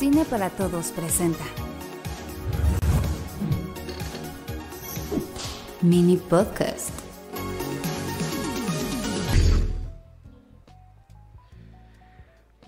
Cine para Todos presenta Mini Podcast.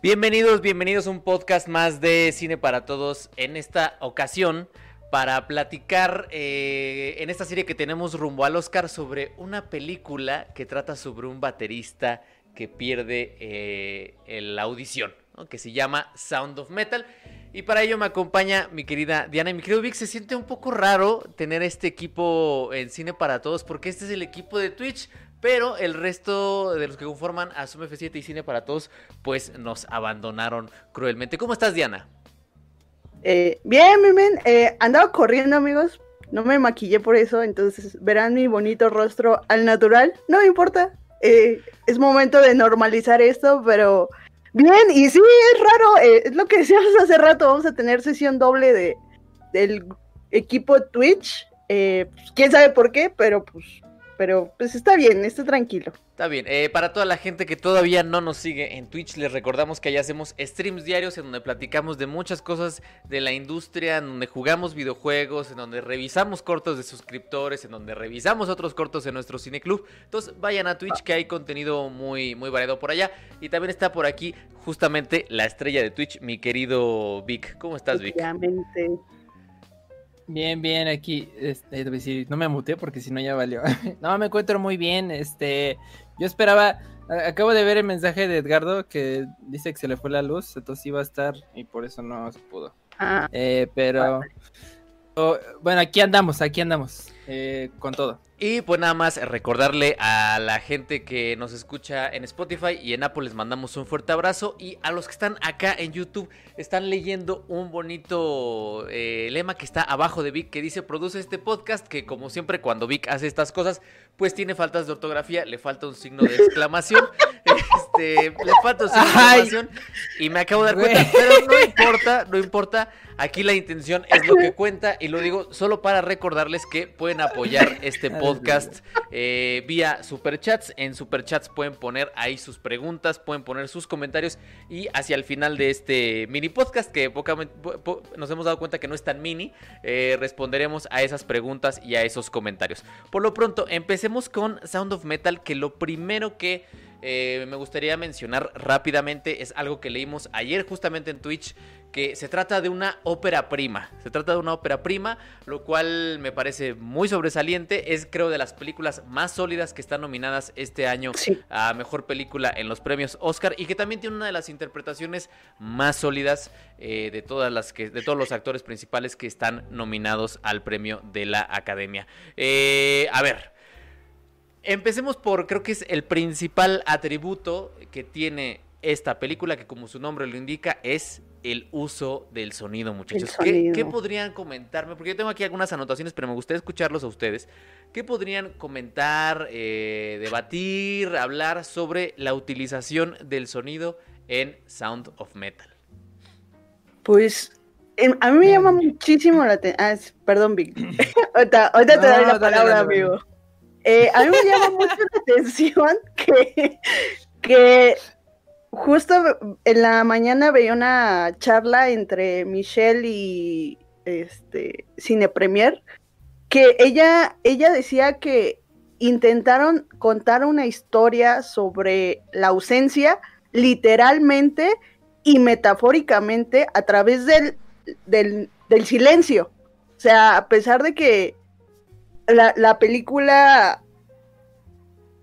Bienvenidos, bienvenidos a un podcast más de Cine para Todos. En esta ocasión, para platicar eh, en esta serie que tenemos rumbo al Oscar sobre una película que trata sobre un baterista que pierde eh, la audición, que se llama Sound of Metal. Y para ello me acompaña mi querida Diana y mi querido Vic. Se siente un poco raro tener este equipo en Cine para Todos porque este es el equipo de Twitch. Pero el resto de los que conforman a Zoom F7 y Cine para Todos, pues nos abandonaron cruelmente. ¿Cómo estás, Diana? Eh, bien, bien, bien. Eh, andaba corriendo, amigos. No me maquillé por eso, entonces verán mi bonito rostro al natural. No me importa. Eh, es momento de normalizar esto, pero bien. Y sí, es raro. eh, es lo que decíamos hace rato. Vamos a tener sesión doble de del equipo Twitch. Eh, pues, quién sabe por qué, pero pues, pero pues está bien, está tranquilo. Está bien, eh, para toda la gente que todavía no nos sigue en Twitch, les recordamos que allá hacemos streams diarios en donde platicamos de muchas cosas de la industria, en donde jugamos videojuegos, en donde revisamos cortos de suscriptores, en donde revisamos otros cortos en nuestro cineclub. Entonces vayan a Twitch que hay contenido muy, muy variado por allá. Y también está por aquí justamente la estrella de Twitch, mi querido Vic. ¿Cómo estás, Vic? Obviamente. Bien, bien, aquí, este, decir, no me muté porque si no ya valió. no, me encuentro muy bien, este, yo esperaba, acabo de ver el mensaje de Edgardo que dice que se le fue la luz, entonces iba a estar y por eso no se pudo. Ah, Eh, pero, bueno, aquí andamos, aquí andamos, eh, con todo. Y pues nada más recordarle a la gente que nos escucha en Spotify y en Apple les mandamos un fuerte abrazo. Y a los que están acá en YouTube están leyendo un bonito eh, lema que está abajo de Vic que dice produce este podcast que como siempre cuando Vic hace estas cosas pues tiene faltas de ortografía, le falta un signo de exclamación. Este, le falta un signo de exclamación y me acabo de dar cuenta, pero no importa, no importa. Aquí la intención es lo que cuenta y lo digo solo para recordarles que pueden apoyar este podcast eh, vía superchats. En superchats pueden poner ahí sus preguntas, pueden poner sus comentarios y hacia el final de este mini podcast que pocamente, po- po- nos hemos dado cuenta que no es tan mini, eh, responderemos a esas preguntas y a esos comentarios. Por lo pronto, empecemos con Sound of Metal, que lo primero que eh, me gustaría mencionar rápidamente es algo que leímos ayer justamente en Twitch, que se trata de una ópera prima. Se trata de una ópera prima, lo cual me parece muy sobresaliente. Es creo de las películas más sólidas que están nominadas este año sí. a mejor película en los premios Oscar y que también tiene una de las interpretaciones más sólidas eh, de todas las que de todos los actores principales que están nominados al premio de la Academia. Eh, a ver, empecemos por creo que es el principal atributo que tiene esta película que como su nombre lo indica es el uso del sonido, muchachos. ¿Qué, sonido. qué podrían comentarme? Porque yo tengo aquí algunas anotaciones, pero me gustaría escucharlos a ustedes. ¿Qué podrían comentar, eh, debatir, hablar sobre la utilización del sonido en Sound of Metal? Pues em, a mí me llama muchísimo la atención. perdón, Vic. ahorita ahorita te No, doy la dale, palabra, dale, amigo. Eh, a mí me llama mucho la atención que, que justo en la mañana veía una charla entre Michelle y este Cine Premier que ella, ella decía que intentaron contar una historia sobre la ausencia literalmente y metafóricamente a través del, del, del silencio. O sea, a pesar de que la, la película,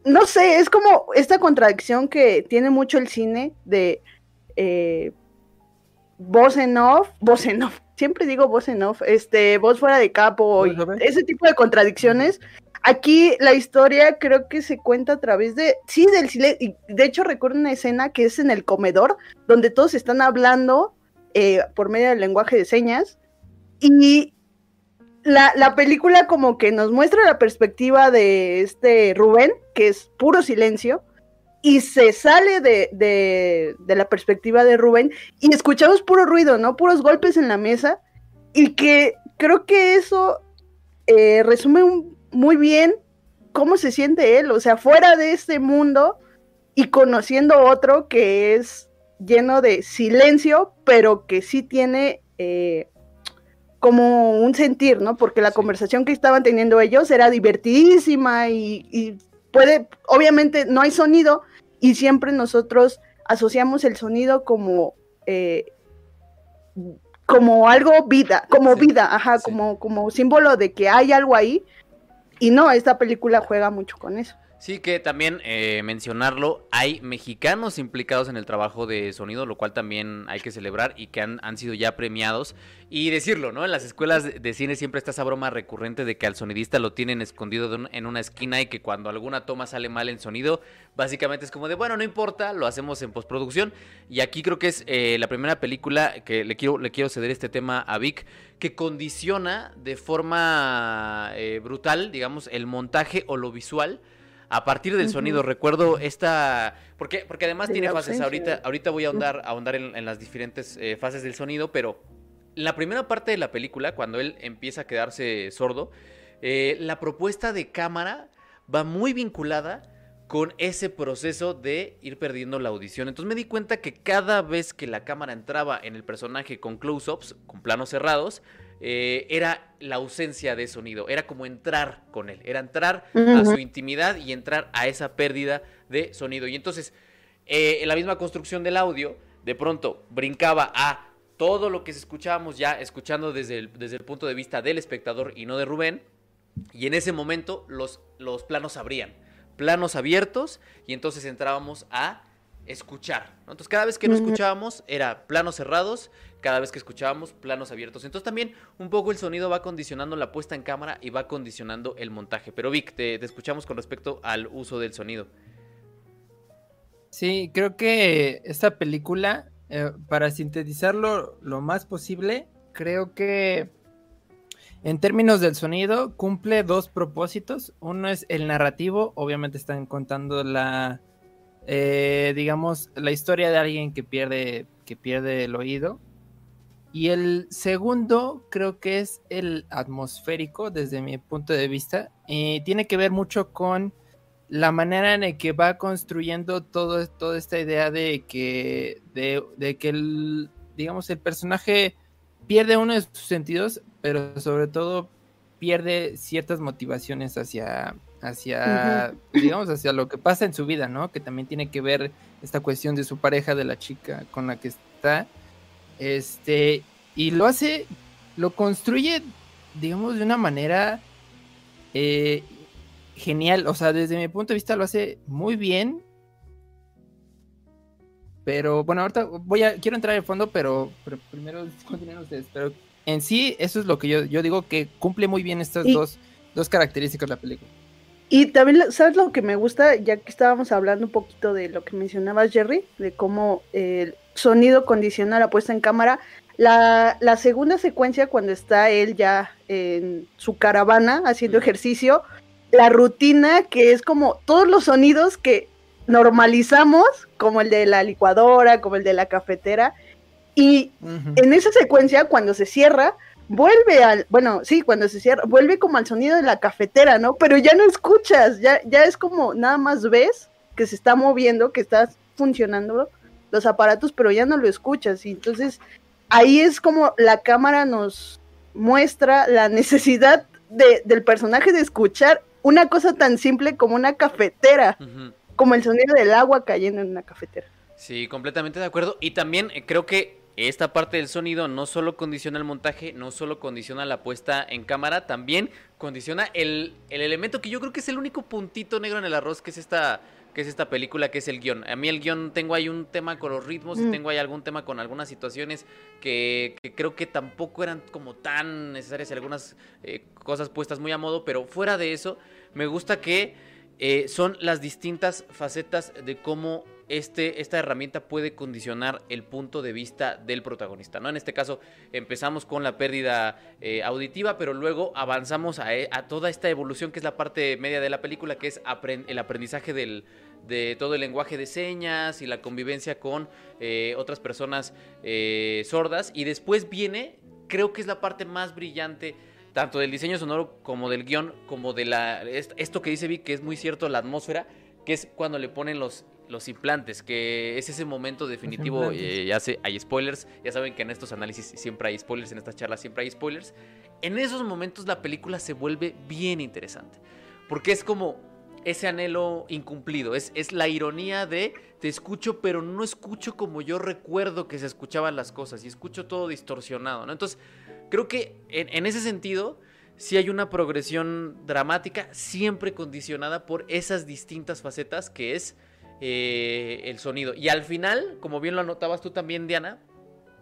no sé, es como esta contradicción que tiene mucho el cine de eh, voz en off, voz en off, siempre digo voz en off, este, voz fuera de capo, y ese tipo de contradicciones. Aquí la historia creo que se cuenta a través de, sí, del silencio. Y de hecho recuerdo una escena que es en el comedor, donde todos están hablando eh, por medio del lenguaje de señas. Y la, la película como que nos muestra la perspectiva de este Rubén, que es puro silencio, y se sale de, de, de la perspectiva de Rubén y escuchamos puro ruido, ¿no? Puros golpes en la mesa y que creo que eso eh, resume muy bien cómo se siente él, o sea, fuera de este mundo y conociendo otro que es lleno de silencio, pero que sí tiene eh, como un sentir, ¿no? Porque la Sí. conversación que estaban teniendo ellos era divertidísima y, y puede, obviamente no hay sonido y siempre nosotros asociamos el sonido como eh, como algo vida, como Sí, vida, ajá, sí. como, como símbolo de que hay algo ahí. Y no, esta película juega mucho con eso. Sí, que también eh, mencionarlo, hay mexicanos implicados en el trabajo de sonido, lo cual también hay que celebrar y que han, han sido ya premiados. Y decirlo, ¿no? En las escuelas de- cine siempre está esa broma recurrente de que al sonidista lo tienen escondido en una esquina y que cuando alguna toma sale mal en sonido, básicamente es como de, bueno, no importa, lo hacemos en postproducción. Y aquí creo que es eh, la primera película que le quiero, le quiero ceder este tema a Vic, que condiciona de forma eh, brutal, digamos, el montaje o lo visual a partir del sonido. Recuerdo esta. Porque, porque además tiene fases. Ahorita, ahorita voy a ahondar, a ahondar en, en las diferentes eh, fases del sonido, pero en la primera parte de la película, cuando él empieza a quedarse sordo, eh, la propuesta de cámara va muy vinculada con ese proceso de ir perdiendo la audición. Entonces me di cuenta que cada vez que la cámara entraba en el personaje con close-ups, con planos cerrados, eh, era la ausencia de sonido, era como entrar con él, era entrar a su intimidad y entrar a esa pérdida de sonido. Y entonces, eh, en la misma construcción del audio, de pronto brincaba a todo lo que escuchábamos ya, escuchando desde el, desde el punto de vista del espectador y no de Rubén, y en ese momento los, los planos abrían, planos abiertos, y entonces entrábamos a escuchar. ¿no? Entonces cada vez que no escuchábamos era planos cerrados, cada vez que escuchábamos planos abiertos. Entonces también un poco el sonido va condicionando la puesta en cámara y va condicionando el montaje. Pero Vic, te, te escuchamos con respecto al uso del sonido. Sí, creo que esta película, eh, para sintetizarlo lo más posible, creo que en términos del sonido cumple dos propósitos. Uno es el narrativo, obviamente están contando la, eh, digamos, la historia de alguien que pierde, que pierde el oído. Y el segundo creo que es el atmosférico desde mi punto de vista. Y tiene que ver mucho con la manera en la que va construyendo todo, toda esta idea de que, de que el, digamos, el personaje pierde uno de sus sentidos, pero sobre todo pierde ciertas motivaciones hacia, hacia, digamos, hacia lo que pasa en su vida, ¿no? Que también tiene que ver esta cuestión de su pareja, de la chica con la que está. Este, y lo hace, lo construye, digamos, de una manera eh, genial. O sea, desde mi punto de vista lo hace muy bien. Pero bueno, ahorita voy a, quiero entrar en fondo, pero, pero primero continúen ustedes. Pero en sí, eso es lo que yo, yo digo que cumple muy bien estas Y- dos, dos características de la película. Y también, ¿sabes lo que me gusta? Ya que estábamos hablando un poquito de lo que mencionabas, Jerry, de cómo el sonido condiciona la puesta en cámara. La, la segunda secuencia, cuando está él ya en su caravana haciendo ejercicio, la rutina que es como todos los sonidos que normalizamos, como el de la licuadora, como el de la cafetera, y en esa secuencia, cuando se cierra, vuelve al, bueno, sí, cuando se cierra, vuelve como al sonido de la cafetera, ¿no? Pero ya no escuchas, ya, ya es como nada más ves que se está moviendo, que está funcionando los aparatos, pero ya no lo escuchas. Y entonces ahí es como la cámara nos muestra la necesidad de, del personaje de escuchar una cosa tan simple como una cafetera, como el sonido del agua cayendo en una cafetera. Sí, completamente de acuerdo. Y también eh, creo que esta parte del sonido no solo condiciona el montaje, no solo condiciona la puesta en cámara, también condiciona el, el elemento que yo creo que es el único puntito negro en el arroz, que es esta que es esta película, que es el guion. A mí el guion tengo ahí un tema con los ritmos y Mm. tengo ahí algún tema con algunas situaciones que, que creo que tampoco eran como tan necesarias y algunas eh, cosas puestas muy a modo, pero fuera de eso, me gusta que eh, son las distintas facetas de cómo este, esta herramienta puede condicionar el punto de vista del protagonista. ¿no? En este caso empezamos con la pérdida eh, auditiva, pero luego avanzamos a, e- a toda esta evolución que es la parte media de la película, que es el aprendizaje del, de todo el lenguaje de señas y la convivencia con eh, otras personas eh, sordas. Y después viene, creo que es la parte más brillante tanto del diseño sonoro como del guion, como de la est- esto que dice Vic, que es muy cierto, la atmósfera, que es cuando le ponen los los implantes, que es ese momento definitivo, eh, ya sé, hay spoilers, ya saben que en estos análisis siempre hay spoilers, en estas charlas siempre hay spoilers. En esos momentos la película se vuelve bien interesante, porque es como ese anhelo incumplido, es, es la ironía de te escucho, pero no escucho como yo recuerdo que se escuchaban las cosas, y escucho todo distorsionado, ¿no? Entonces, creo que en, en ese sentido sí hay una progresión dramática, siempre condicionada por esas distintas facetas que es eh, el sonido. Y al final, como bien lo anotabas tú también, Diana,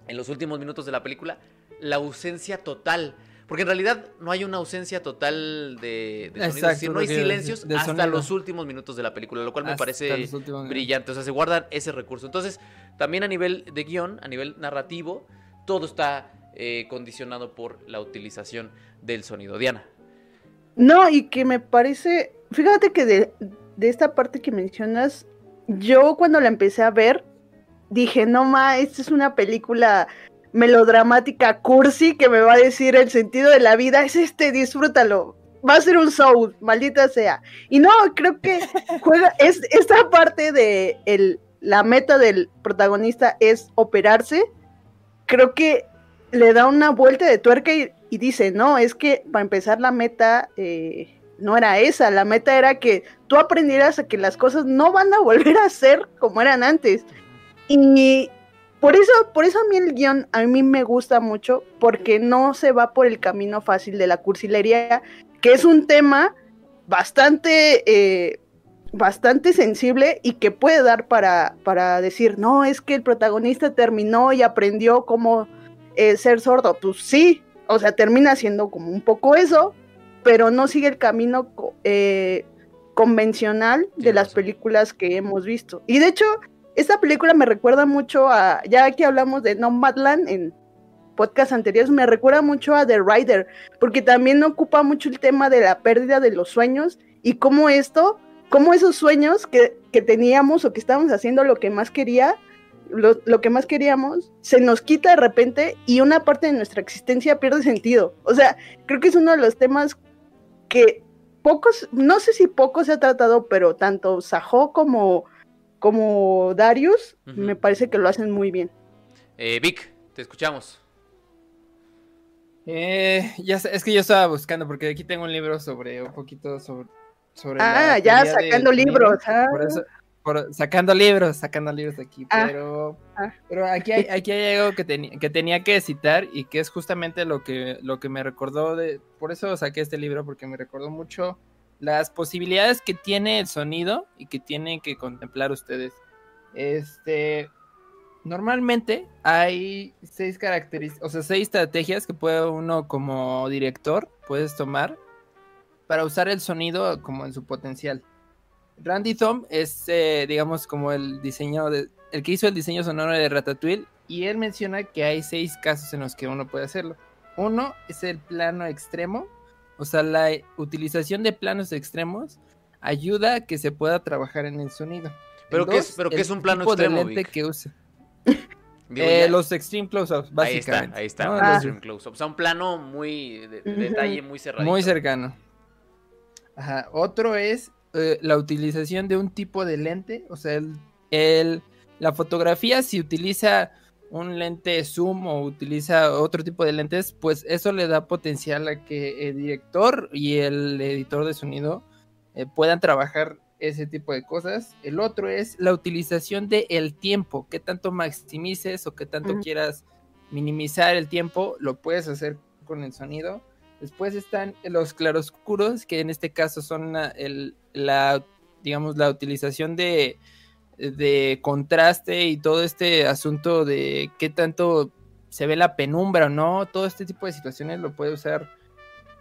en los últimos minutos de la película, la ausencia total. Porque en realidad no hay una ausencia total de, de sonido, es Exacto, decir, no hay silencios de hasta sonido. los últimos minutos de la película, lo cual me parece brillante. O sea, se guardan ese recurso. Entonces, también a nivel de guion, a nivel narrativo, todo está eh, condicionado por la utilización del sonido. Diana. No, y que me parece, fíjate que de, de esta parte que mencionas, yo cuando la empecé a ver, dije, no ma, esta es una película melodramática cursi que me va a decir el sentido de la vida, es este, disfrútalo. Va a ser un show, maldita sea. Y no, creo que juega, es esta parte de el, la meta del protagonista es operarse. Creo que le da una vuelta de tuerca y, dice, no, es que para empezar la meta eh, no era esa, la meta era que tú aprendieras a que las cosas no van a volver a ser como eran antes. Y por eso, por eso a mí el guion a mí me gusta mucho, porque no se va por el camino fácil de la cursilería, que es un tema bastante, eh, bastante sensible y que puede dar para, para decir, no, es que el protagonista terminó y aprendió cómo eh, ser sordo. Pues sí, o sea, termina siendo como un poco eso, pero no sigue el camino eh, convencional de las películas que hemos visto. Y de hecho, esta película me recuerda mucho a, ya que hablamos de Nomadland en podcast anteriores, me recuerda mucho a The Rider, porque también ocupa mucho el tema de la pérdida de los sueños y cómo esto, cómo esos sueños que, que teníamos o que estábamos haciendo lo que más quería, lo, lo que más queríamos, se nos quita de repente y una parte de nuestra existencia pierde sentido. O sea, creo que es uno de los temas que pocos, no sé si poco se ha tratado, pero tanto Sajo como, como Darius me parece que lo hacen muy bien. Eh, Vic, te escuchamos. Eh, ya sé, es que yo estaba buscando porque aquí tengo un libro sobre un poquito sobre sobre Ah, la ya sacando libros. ah. Por eso, por- sacando libros, sacando libros aquí, Ah, pero, ah. pero aquí hay, aquí hay algo que, teni- que tenía que citar y que es justamente lo que, lo que me recordó de, por eso saqué este libro, porque me recordó mucho las posibilidades que tiene el sonido y que tienen que contemplar ustedes. Este, normalmente hay seis características, o sea, seis estrategias que puede uno como director puedes tomar para usar el sonido como en su potencial. Randy Thom es, eh, digamos, como el diseño de, el que hizo el diseño sonoro de Ratatouille y él menciona que hay seis casos en los que uno puede hacerlo. Uno es el plano extremo, o sea, la utilización de planos extremos ayuda a que se pueda trabajar en el sonido. ¿Pero El qué es- pero qué es un plano tipo de extremo, lente Vic? que usa. Digo, Eh, los extreme close-ups, ahí está, básicamente. ahí está. ¿no? Ah. extreme close-up. O sea, un plano muy de, de detalle, muy cerrado. Muy cercano. Ajá. Otro es eh, la utilización de un tipo de lente. O sea, el, el- la fotografía, si utiliza un lente zoom o utiliza otro tipo de lentes, pues eso le da potencial a que el director y el editor de sonido eh, puedan trabajar ese tipo de cosas. El otro es la utilización del el tiempo. Que tanto maximices o que tanto quieras minimizar el tiempo, lo puedes hacer con el sonido. Después están los claroscuros, que en este caso son la, el- la, digamos, la utilización de, de contraste y todo este asunto de qué tanto se ve la penumbra o no. Todo este tipo de situaciones lo puede usar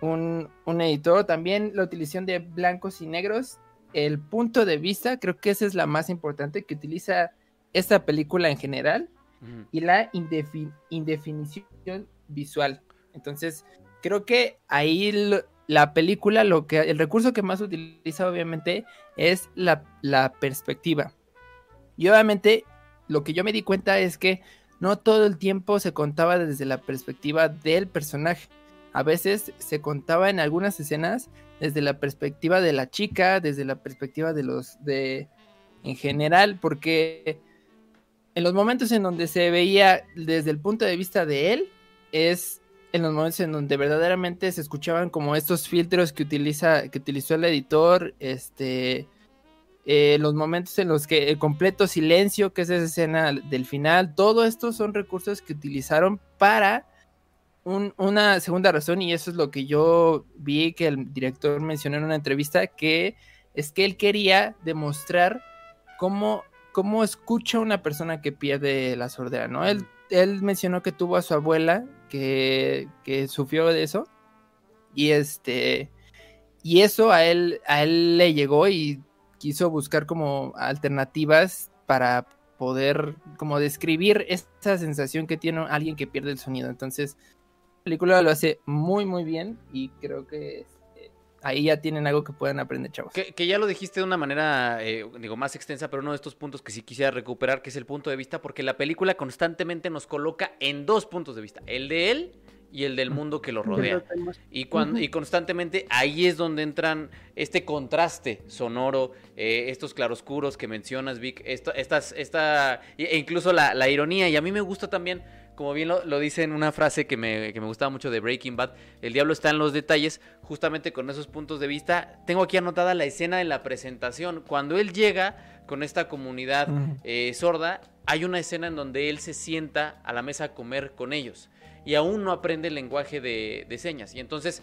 un, un editor. También la utilización de blancos y negros. El punto de vista, creo que esa es la más importante que utiliza esta película en general y la indefi- indefinición visual. Entonces, creo que ahí la película, lo que el recurso que más utiliza, obviamente, es la, la perspectiva. Y obviamente, lo que yo me di cuenta es que no todo el tiempo se contaba desde la perspectiva del personaje. A veces se contaba en algunas escenas desde la perspectiva de la chica, desde la perspectiva de los de en general, porque en los momentos en donde se veía desde el punto de vista de él, es en los momentos en donde verdaderamente se escuchaban como estos filtros que utiliza, que utilizó el editor, este, eh, los momentos en los que el completo silencio, que es esa escena del final, todo esto son recursos que utilizaron para una segunda razón, y eso es lo que yo vi que el director mencionó en una entrevista, que es que él quería demostrar cómo, cómo escucha una persona que pierde la sordera, ¿no? Él, él mencionó que tuvo a su abuela que, que sufrió de eso, y este, y eso a él, a él le llegó y quiso buscar como alternativas para poder como describir esa sensación que tiene alguien que pierde el sonido. Entonces, película lo hace muy, muy bien y creo que ahí ya tienen algo que puedan aprender, chavos. Que, ya lo dijiste de una manera, eh, digo, más extensa, pero uno de estos puntos que sí quisiera recuperar, que es el punto de vista, porque la película constantemente nos coloca en dos puntos de vista, el de él y el del mundo que lo rodea. Y, cuando, y constantemente ahí es donde entran este contraste sonoro, eh, estos claroscuros que mencionas, Vic, esto, estas, esta, e incluso la, la ironía, y a mí me gusta también como bien lo, dice en una frase que me, que me, gustaba mucho de Breaking Bad, el diablo está en los detalles, justamente con esos puntos de vista. Tengo aquí anotada la escena de la presentación. Cuando él llega con esta comunidad eh, sorda, hay una escena en donde él se sienta a la mesa a comer con ellos y aún no aprende el lenguaje de, señas. Y entonces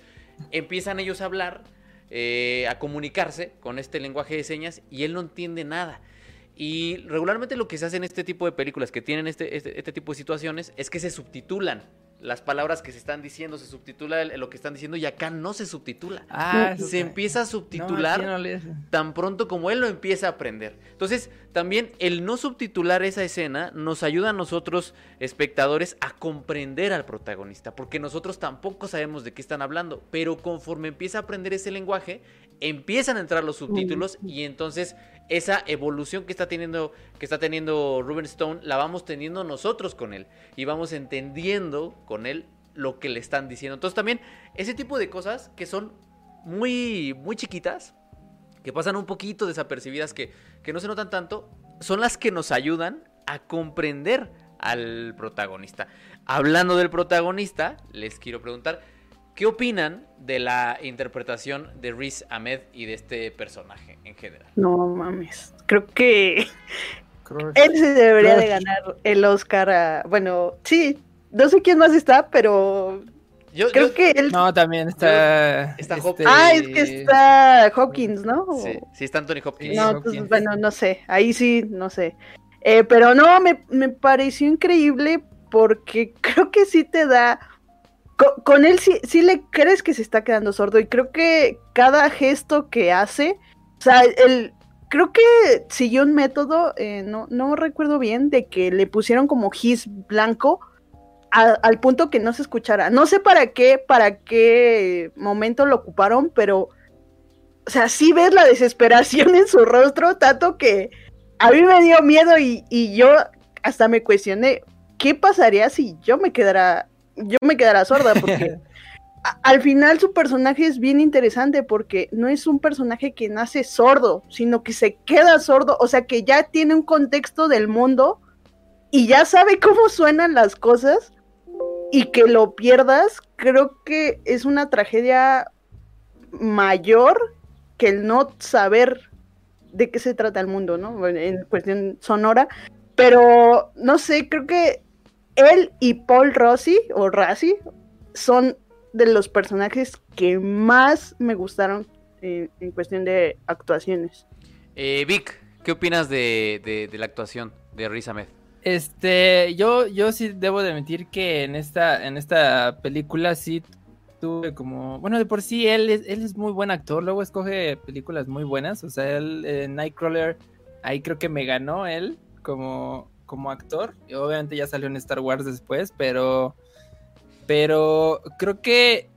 empiezan ellos a hablar, eh, a comunicarse con este lenguaje de señas y él no entiende nada. Y regularmente lo que se hace en este tipo de películas que tienen este, este, este tipo de situaciones es que se subtitulan las palabras que se están diciendo, se subtitula lo que están diciendo y acá no se subtitula. Ah, se empieza a subtitular tan pronto como él lo empieza a aprender. Entonces, también el no subtitular esa escena nos ayuda a nosotros, espectadores, a comprender al protagonista, porque nosotros tampoco sabemos de qué están hablando, pero conforme empieza a aprender ese lenguaje, empiezan a entrar los subtítulos y entonces esa evolución que está teniendo que está teniendo Ruben Stone la vamos teniendo nosotros con él y vamos entendiendo con él lo que le están diciendo. Entonces también ese tipo de cosas que son muy muy chiquitas, que pasan un poquito desapercibidas que que no se notan tanto, son las que nos ayudan a comprender al protagonista. Hablando del protagonista, les quiero preguntar ¿Qué opinan de la interpretación de Riz Ahmed y de este personaje en general? No mames, creo que él se debería de ganar el Oscar a... Bueno, sí, no sé quién más está, pero yo, creo que él... No, también está... Está este... Ah, es que está Hawkins, ¿no? Sí, sí está Anthony Hopkins. No, pues, bueno, no sé, ahí sí, no sé. Eh, pero no, me, me pareció increíble porque creo que sí te da con, él sí, le crees que se está quedando sordo y creo que cada gesto que hace, o sea, él creo que siguió un método, eh, no, no recuerdo bien, de que le pusieron como gis blanco al punto que no se escuchara. No sé para qué, para qué momento lo ocuparon, pero, o sea, sí ves la desesperación en su rostro, tanto que a mí me dio miedo y, y yo hasta me cuestioné, ¿qué pasaría si yo me quedara yo me quedara sorda porque al final su personaje es bien interesante porque no es un personaje que nace sordo, sino que se queda sordo, o sea que ya tiene un contexto del mundo y ya sabe cómo suenan las cosas y que lo pierdas, creo que es una tragedia mayor que el no saber de qué se trata el mundo, ¿no? En cuestión sonora, pero no sé, creo que él y Paul Rossi, o Rassi, son de los personajes que más me gustaron en, cuestión de actuaciones. Eh, Vic, ¿qué opinas de, la actuación de Riz Ahmed? Este, yo, yo sí debo de admitir que en esta, en esta película sí tuve como, bueno, de por sí él es, él es muy buen actor, luego escoge películas muy buenas, o sea, él, Nightcrawler, ahí creo que me ganó él como, como actor. Y obviamente ya salió en Star Wars después, pero. Pero creo que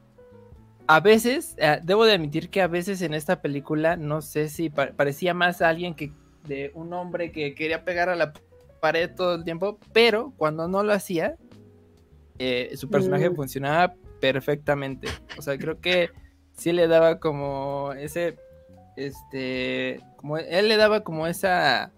a veces, eh, debo de admitir que a veces en esta película, no sé si parecía más alguien que de un hombre que quería pegar a la pared todo el tiempo, pero cuando no lo hacía, eh, su personaje mm. funcionaba perfectamente. O sea, creo que sí le daba como ese este, como él le daba como esa,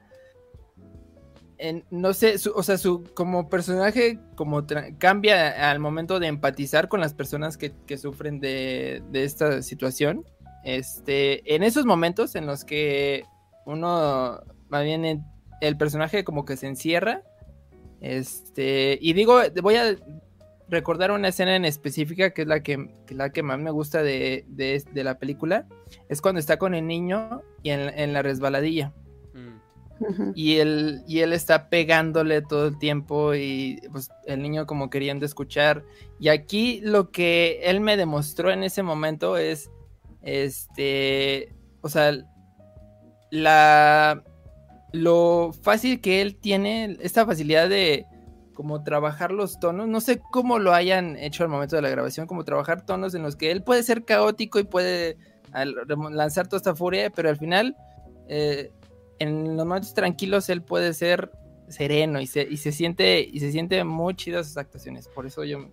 no sé, su- o sea, su como personaje como cambia al momento de empatizar con las personas que, que sufren de, de esta situación. Este, en esos momentos en los que uno, más bien en- el personaje como que se encierra, este, y digo, voy a recordar una escena en específica que es la que, la que más me gusta de, de- la película, es cuando está con el niño y en la resbaladilla. Y él, y él está pegándole todo el tiempo y pues el niño como queriendo escuchar. Y aquí lo que él me demostró en ese momento es, este, o sea, la, lo fácil que él tiene, esta facilidad de como trabajar los tonos, no sé cómo lo hayan hecho al momento de la grabación, como trabajar tonos en los que él puede ser caótico y puede lanzar toda esta furia, pero al final... eh, en los momentos tranquilos él puede ser sereno y se, y se siente y se siente muy chidas sus actuaciones. Por eso yo,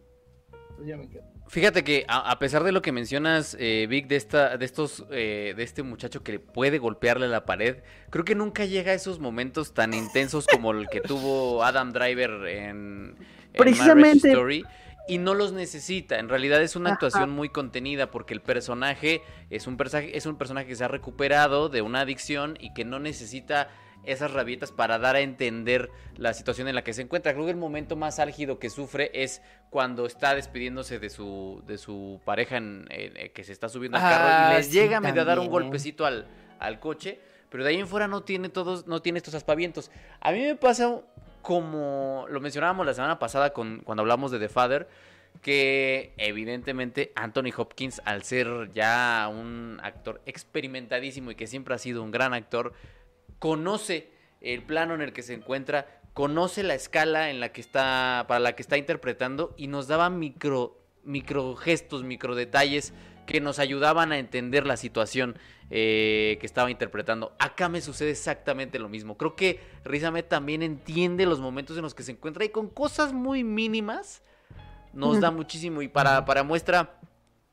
yo me quedo. Fíjate que a, a pesar de lo que mencionas, eh, Vic, de esta, de estos, eh, de este muchacho que puede golpearle la pared, creo que nunca llega a esos momentos tan intensos como el que tuvo Adam Driver en, en Marriage Precisamente. Story. Y no los necesita. En realidad es una Ajá. actuación muy contenida porque el personaje es un personaje, es un personaje que se ha recuperado de una adicción y que no necesita esas rabietas para dar a entender la situación en la que se encuentra. Creo que el momento más álgido que sufre es cuando está despidiéndose de su, de su pareja en, eh, que se está subiendo al carro Ah, y les sí, llega medio a dar un también. golpecito al, al coche, pero de ahí en fuera no tiene todos, no tiene estos aspavientos. A mí me pasa como lo mencionábamos la semana pasada cuando hablamos de The Father, que evidentemente Anthony Hopkins, al ser ya un actor experimentadísimo y que siempre ha sido un gran actor, conoce el plano en el que se encuentra, conoce la escala en la que está, para la que está interpretando y nos daba micro, micro gestos, micro detalles que nos ayudaban a entender la situación eh, que estaba interpretando. Acá me sucede exactamente lo mismo. Creo que Riz Ahmed también entiende los momentos en los que se encuentra y con cosas muy mínimas nos da muchísimo. Y para, para muestra,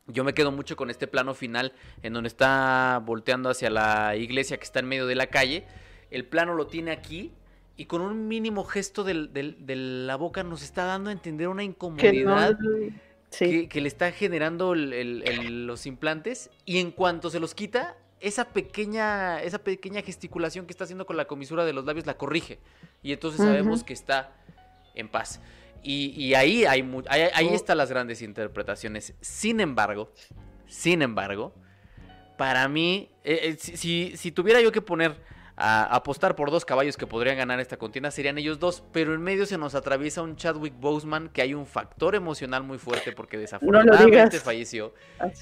yo me quedo mucho con este plano final en donde está volteando hacia la iglesia que está en medio de la calle. El plano lo tiene aquí y con un mínimo gesto del- del- de la boca nos está dando a entender una Que no- incomodidad sí. que, que le está generando el- el- el- los implantes y en cuanto se los quita, esa pequeña, esa pequeña gesticulación que está haciendo con la comisura de los labios la corrige y entonces sabemos que está en paz. Y, y ahí, hay, ahí, ahí Oh. están las grandes interpretaciones. Sin embargo, sin embargo, para mí, eh, eh, si, si- si tuviera yo que poner a apostar por dos caballos que podrían ganar esta contienda, serían ellos dos, pero en medio se nos atraviesa un Chadwick Boseman que hay un factor emocional muy fuerte porque desafortunadamente digas. falleció.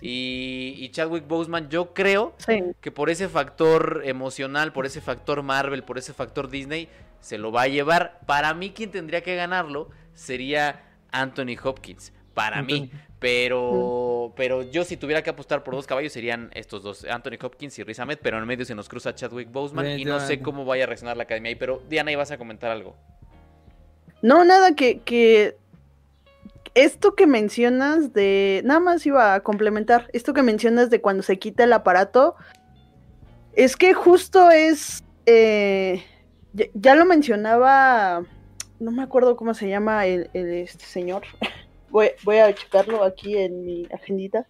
Y, y Chadwick Boseman, yo creo Sí. que por ese factor emocional, por ese factor Marvel, por ese factor Disney, se lo va a llevar. Para mí, quien tendría que ganarlo sería Anthony Hopkins. Para mí. Pero, pero yo si tuviera que apostar por dos caballos serían estos dos, Anthony Hopkins y Riz Ahmed, pero en medio se nos cruza Chadwick Boseman y no sé cómo vaya a reaccionar la academia ahí. Pero Diana, ibas a comentar algo. No, nada que, que esto que mencionas de, nada más iba a complementar, esto que mencionas de cuando se quita el aparato, es que justo es, eh, ya, ya lo mencionaba, no me acuerdo cómo se llama el, el, este señor, voy, a checarlo aquí en mi agendita.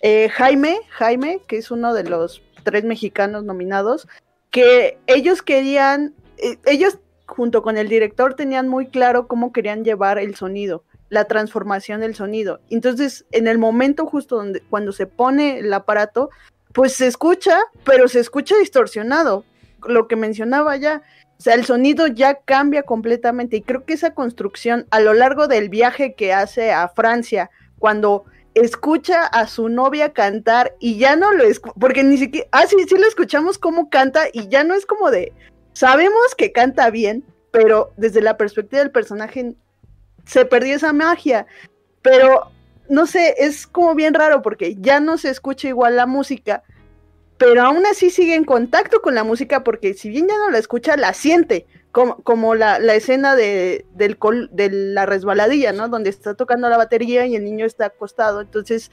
Eh, Jaime, Jaime, que es uno de los tres mexicanos nominados, que ellos querían, eh, ellos junto con el director tenían muy claro cómo querían llevar el sonido, la transformación del sonido. Entonces, en el momento justo donde cuando se pone el aparato, pues se escucha, pero se escucha distorsionado. Lo que mencionaba ya, o sea, el sonido ya cambia completamente y creo que esa construcción a lo largo del viaje que hace a Francia, cuando escucha a su novia cantar y ya no lo escucha, porque ni siquiera, ah, sí, sí lo escuchamos cómo canta y ya no es como de, sabemos que canta bien, pero desde la perspectiva del personaje se perdió esa magia, pero no sé, es como bien raro porque ya no se escucha igual la música, pero aún así sigue en contacto con la música porque si bien ya no la escucha, la siente, como, como la, la escena de, del col- de la resbaladilla, ¿no? Donde está tocando la batería y el niño está acostado. Entonces,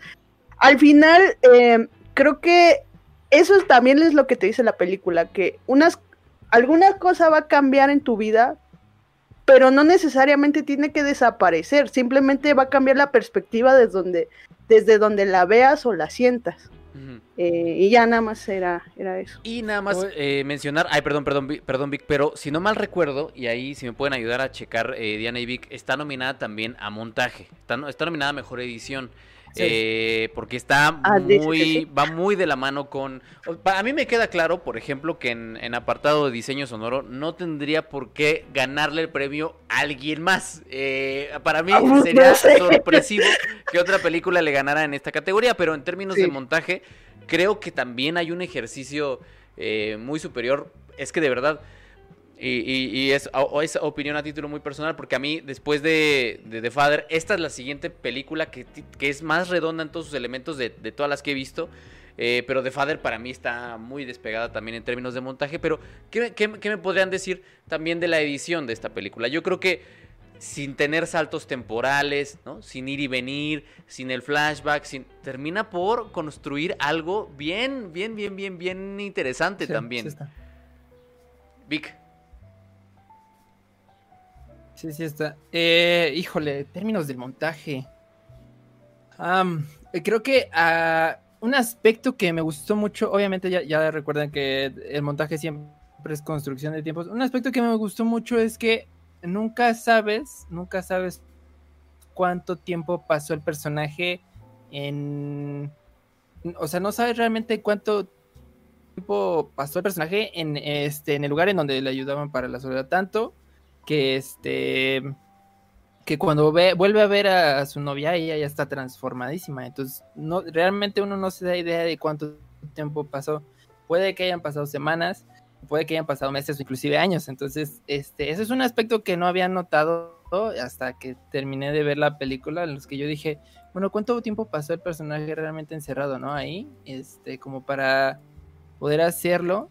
al final, eh, creo que eso también es lo que te dice la película, que unas, alguna cosa va a cambiar en tu vida, pero no necesariamente tiene que desaparecer, simplemente va a cambiar la perspectiva desde donde, desde donde la veas o la sientas. Eh, y ya nada más era, era eso. Y nada más eh, mencionar, ay, perdón, perdón, perdón, Vic, pero si no mal recuerdo, y ahí si me pueden ayudar a checar, eh, Diana y Vic, está nominada también a montaje, está, no- está nominada a mejor edición. Sí. eh, porque está Ah, muy, sí. va muy de la mano con. A mí me queda claro, por ejemplo, que en, en apartado de diseño sonoro no tendría por qué ganarle el premio a alguien más. Eh, para mí Ah, no sería sé. sorpresivo que otra película le ganara en esta categoría, pero en términos de montaje, creo que también hay un ejercicio eh, muy superior. Es que de verdad, y, y- y es, opinión a título muy personal, porque a mí, después de, de The Father, esta es la siguiente película que, que es más redonda en todos sus elementos de, de todas las que he visto. eh, pero The Father para mí está muy despegada también en términos de montaje. Pero, ¿qué, me- qué- qué me podrían decir también de la edición de esta película? Yo creo que sin tener saltos temporales, ¿no? Sin ir y venir, sin el flashback, sin termina por construir algo bien, bien, bien, bien, bien interesante Sí, también. sí. Vic. Sí, sí está. Eh, híjole, términos del montaje. Eh, creo que ah, un aspecto que me gustó mucho, obviamente ya, ya recuerdan que el montaje siempre es construcción de tiempos. Un aspecto que me gustó mucho es que nunca sabes, nunca sabes cuánto tiempo pasó el personaje en... O sea, no sabes realmente cuánto tiempo pasó el personaje en, este, en el lugar en donde le ayudaban para la soledad. Tanto que este que cuando ve, vuelve a ver a, su novia ella ya está transformadísima. Entonces no realmente uno no se da idea de cuánto tiempo pasó. Puede que hayan pasado semanas puede que hayan pasado meses o inclusive años. Entonces este ese es un aspecto que no había notado hasta que terminé de ver la película en los que yo dije bueno cuánto tiempo pasó el personaje realmente encerrado no ahí este como para poder hacerlo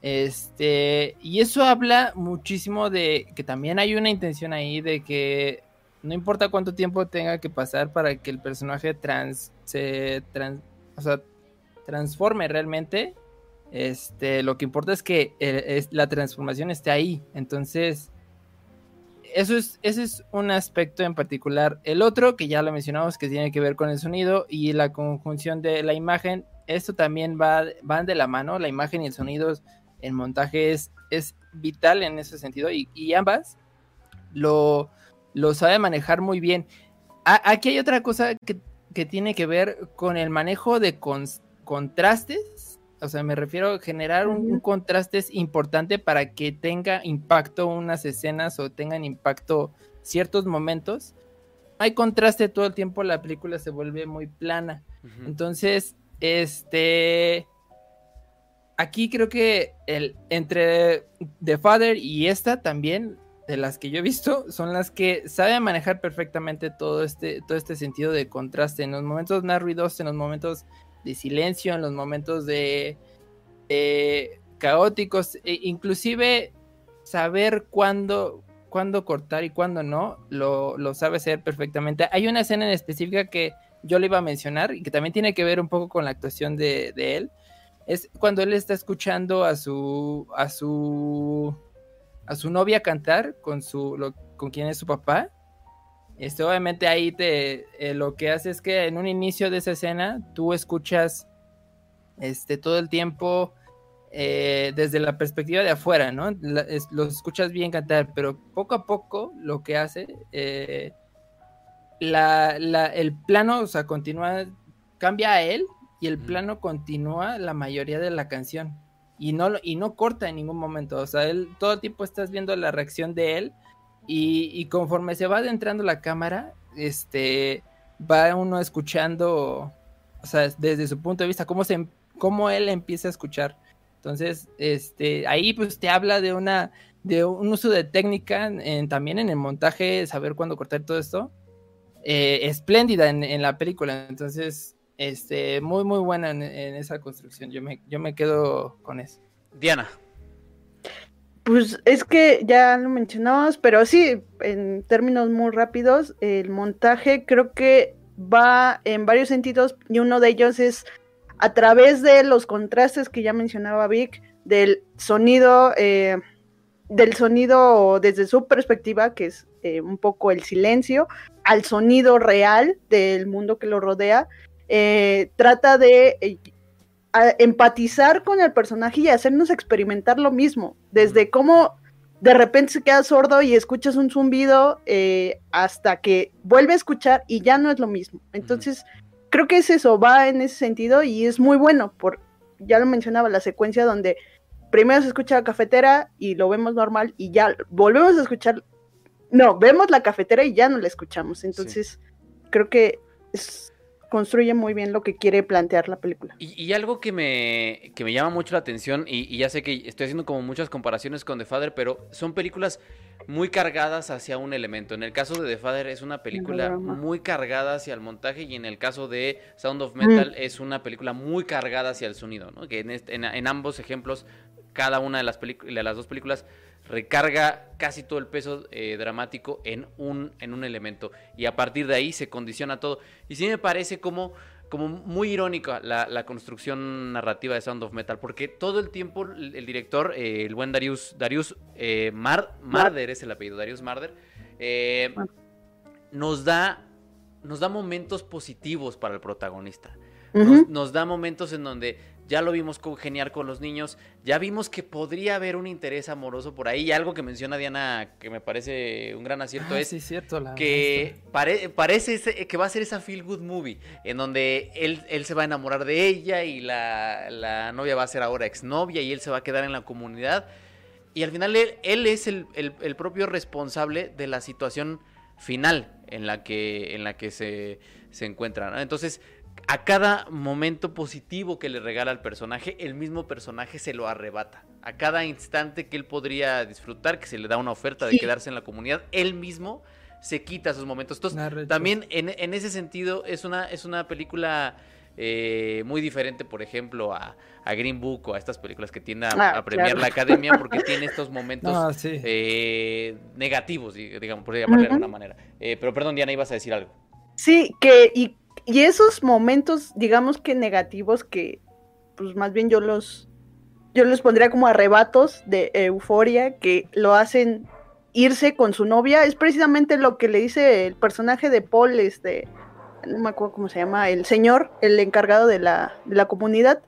este, y eso habla muchísimo de que también hay una intención ahí de que no importa cuánto tiempo tenga que pasar para que el personaje trans, se trans, o sea, transforme realmente. Este, lo que importa es que eh, la transformación esté ahí. Entonces, eso es, ese es un aspecto en particular. El otro, que ya lo mencionamos, que tiene que ver con el sonido y la conjunción de la imagen. Esto también va, van de la mano, la imagen y el sonido en montaje es, es vital en ese sentido y, y ambas lo, lo sabe manejar muy bien. A- aquí hay otra cosa que, que tiene que ver con el manejo de contrastes. O sea, me refiero a generar un, un contraste importante para que tenga impacto unas escenas o tengan impacto ciertos momentos. Hay contraste todo el tiempo, la película se vuelve muy plana. Entonces, este. Aquí creo que el, entre The Father y esta también, de las que yo he visto, son las que saben manejar perfectamente todo este, todo este sentido de contraste. En los momentos más ruidosos, en los momentos de silencio, en los momentos de, de caóticos, e inclusive saber cuándo, cuándo cortar y cuándo no, lo, lo sabe hacer perfectamente. Hay una escena en específica que yo le iba a mencionar y que también tiene que ver un poco con la actuación de él. Es cuando él está escuchando a su a su a su novia cantar con su con quien es su papá. Este, obviamente ahí te eh, lo que hace es que en un inicio de esa escena tú escuchas este todo el tiempo eh, desde la perspectiva de afuera, ¿no? La- los escuchas bien cantar, pero poco a poco lo que hace eh, la, la- el plano, o sea, continúa, cambia a él y el Ujú. plano continúa la mayoría de la canción y no, y no corta en ningún momento, o sea, él todo el tiempo estás viendo la reacción de él y, y conforme se va adentrando la cámara, este, va uno escuchando, o sea, desde su punto de vista, cómo, se, cómo él empieza a escuchar. Entonces, este, ahí pues te habla de una, de un uso de técnica en- también en el montaje, saber cuándo cortar todo esto eh, espléndida en, en la película. Entonces, este, muy, muy buena en, en esa construcción. Yo me, yo me quedo con eso. Diana. Pues es que ya lo mencionamos, pero sí, en términos muy rápidos, el montaje creo que va en varios sentidos y uno de ellos es a través de los contrastes que ya mencionaba Vic, del sonido, eh, del sonido desde su perspectiva, que es eh, un poco el silencio, al sonido real del mundo que lo rodea, eh, trata de empatizar con el personaje y hacernos experimentar lo mismo, desde cómo de repente se queda sordo y escuchas un zumbido hasta que vuelve a escuchar y ya no es lo mismo. Entonces, creo que es eso, va en ese sentido y es muy bueno, por, ya lo mencionaba, la secuencia donde primero se escucha la cafetera y lo vemos normal y ya volvemos a escuchar, no, vemos la cafetera y ya no la escuchamos, entonces creo que es, construye muy bien lo que quiere plantear la película. Y, algo que me, que me llama mucho la atención, y, ya sé que estoy haciendo como muchas comparaciones con The Father, pero son películas muy cargadas hacia un elemento. En el caso de The Father es una película muy cargada hacia el montaje y en el caso de Sound of Metal es una película muy cargada hacia el sonido, ¿no? Que en, en, ambos ejemplos, cada una de las, de las dos películas recarga casi todo el peso eh, dramático en un, en un elemento y a partir de ahí se condiciona todo. Y sí me parece como, como muy irónica la, construcción narrativa de Sound of Metal, porque todo el tiempo el, director, eh, el buen Darius, Darius eh, Marder es el apellido, Darius Marder, nos, da, nos da momentos positivos para el protagonista. nos da momentos en donde ya lo vimos congeniar con los niños, ya vimos que podría haber un interés amoroso por ahí. Y algo que menciona Diana que me parece un gran acierto ah, es cierto, que parece que va a ser esa feel good movie, en donde él, él se va a enamorar de ella y la, novia va a ser ahora exnovia y él se va a quedar en la comunidad. Y al final él, es el, propio responsable de la situación final en la que, en la que se, se encuentra. Entonces, a cada momento positivo que le regala al personaje, el mismo personaje se lo arrebata. A cada instante que él podría disfrutar, que se le da una oferta de quedarse en la comunidad, él mismo se quita esos momentos. Entonces, también en, ese sentido es una, es una película eh, muy diferente, por ejemplo, a, Green Book o a estas películas que tienden a, ah, premiar la academia porque tiene estos momentos eh, negativos, digamos, por llamarle de alguna manera. Eh, pero perdón, Diana, ibas a decir algo. Sí, que y y esos momentos, digamos que negativos, que pues más bien yo los, yo los pondría como arrebatos de euforia que lo hacen irse con su novia, es precisamente lo que le dice el personaje de Paul, este, no me acuerdo cómo se llama, el señor, el encargado de la, de la comunidad,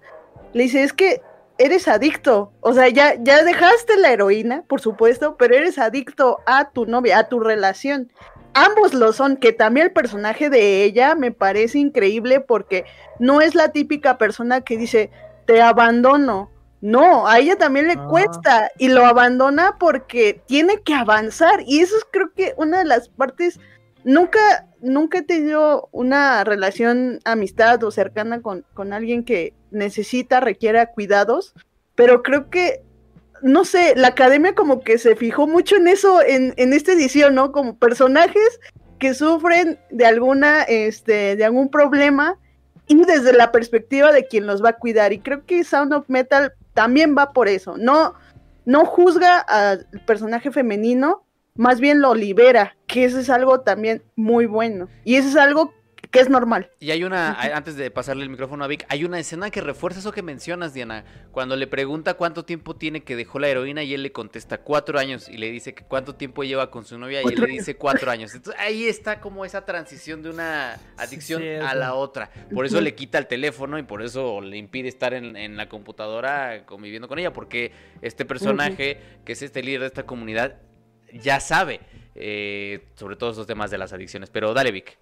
le dice, es que eres adicto, o sea, ya, ya dejaste la heroína, por supuesto, pero eres adicto a tu novia, a tu relación ambos lo son, que también el personaje de ella me parece increíble porque no es la típica persona que dice, te abandono. No, a ella también le ah. cuesta y lo abandona porque tiene que avanzar. Y eso es creo que una de las partes, nunca, nunca he tenido una relación amistad o cercana con, con alguien que necesita, requiera cuidados, pero creo que no sé, la academia como que se fijó mucho en eso en, en esta edición, ¿no? Como personajes que sufren de alguna, este, de algún problema y desde la perspectiva de quien los va a cuidar. Y creo que Sound of Metal también va por eso. No, no juzga al personaje femenino, más bien lo libera, que eso es algo también muy bueno. Y eso es algo que es normal. Y hay una, antes de pasarle el micrófono a Vic, hay una escena que refuerza eso que mencionas, Diana, cuando le pregunta cuánto tiempo tiene que dejó la heroína y él le contesta cuatro años y le dice que cuánto tiempo lleva con su novia y él le dice cuatro años. Entonces ahí está como esa transición de una adicción a la otra. Por eso le quita el teléfono y por eso le impide estar en, la computadora conviviendo con ella, porque este personaje, que es este líder de esta comunidad, ya sabe eh, sobre todos esos temas de las adicciones. Pero dale, Vic.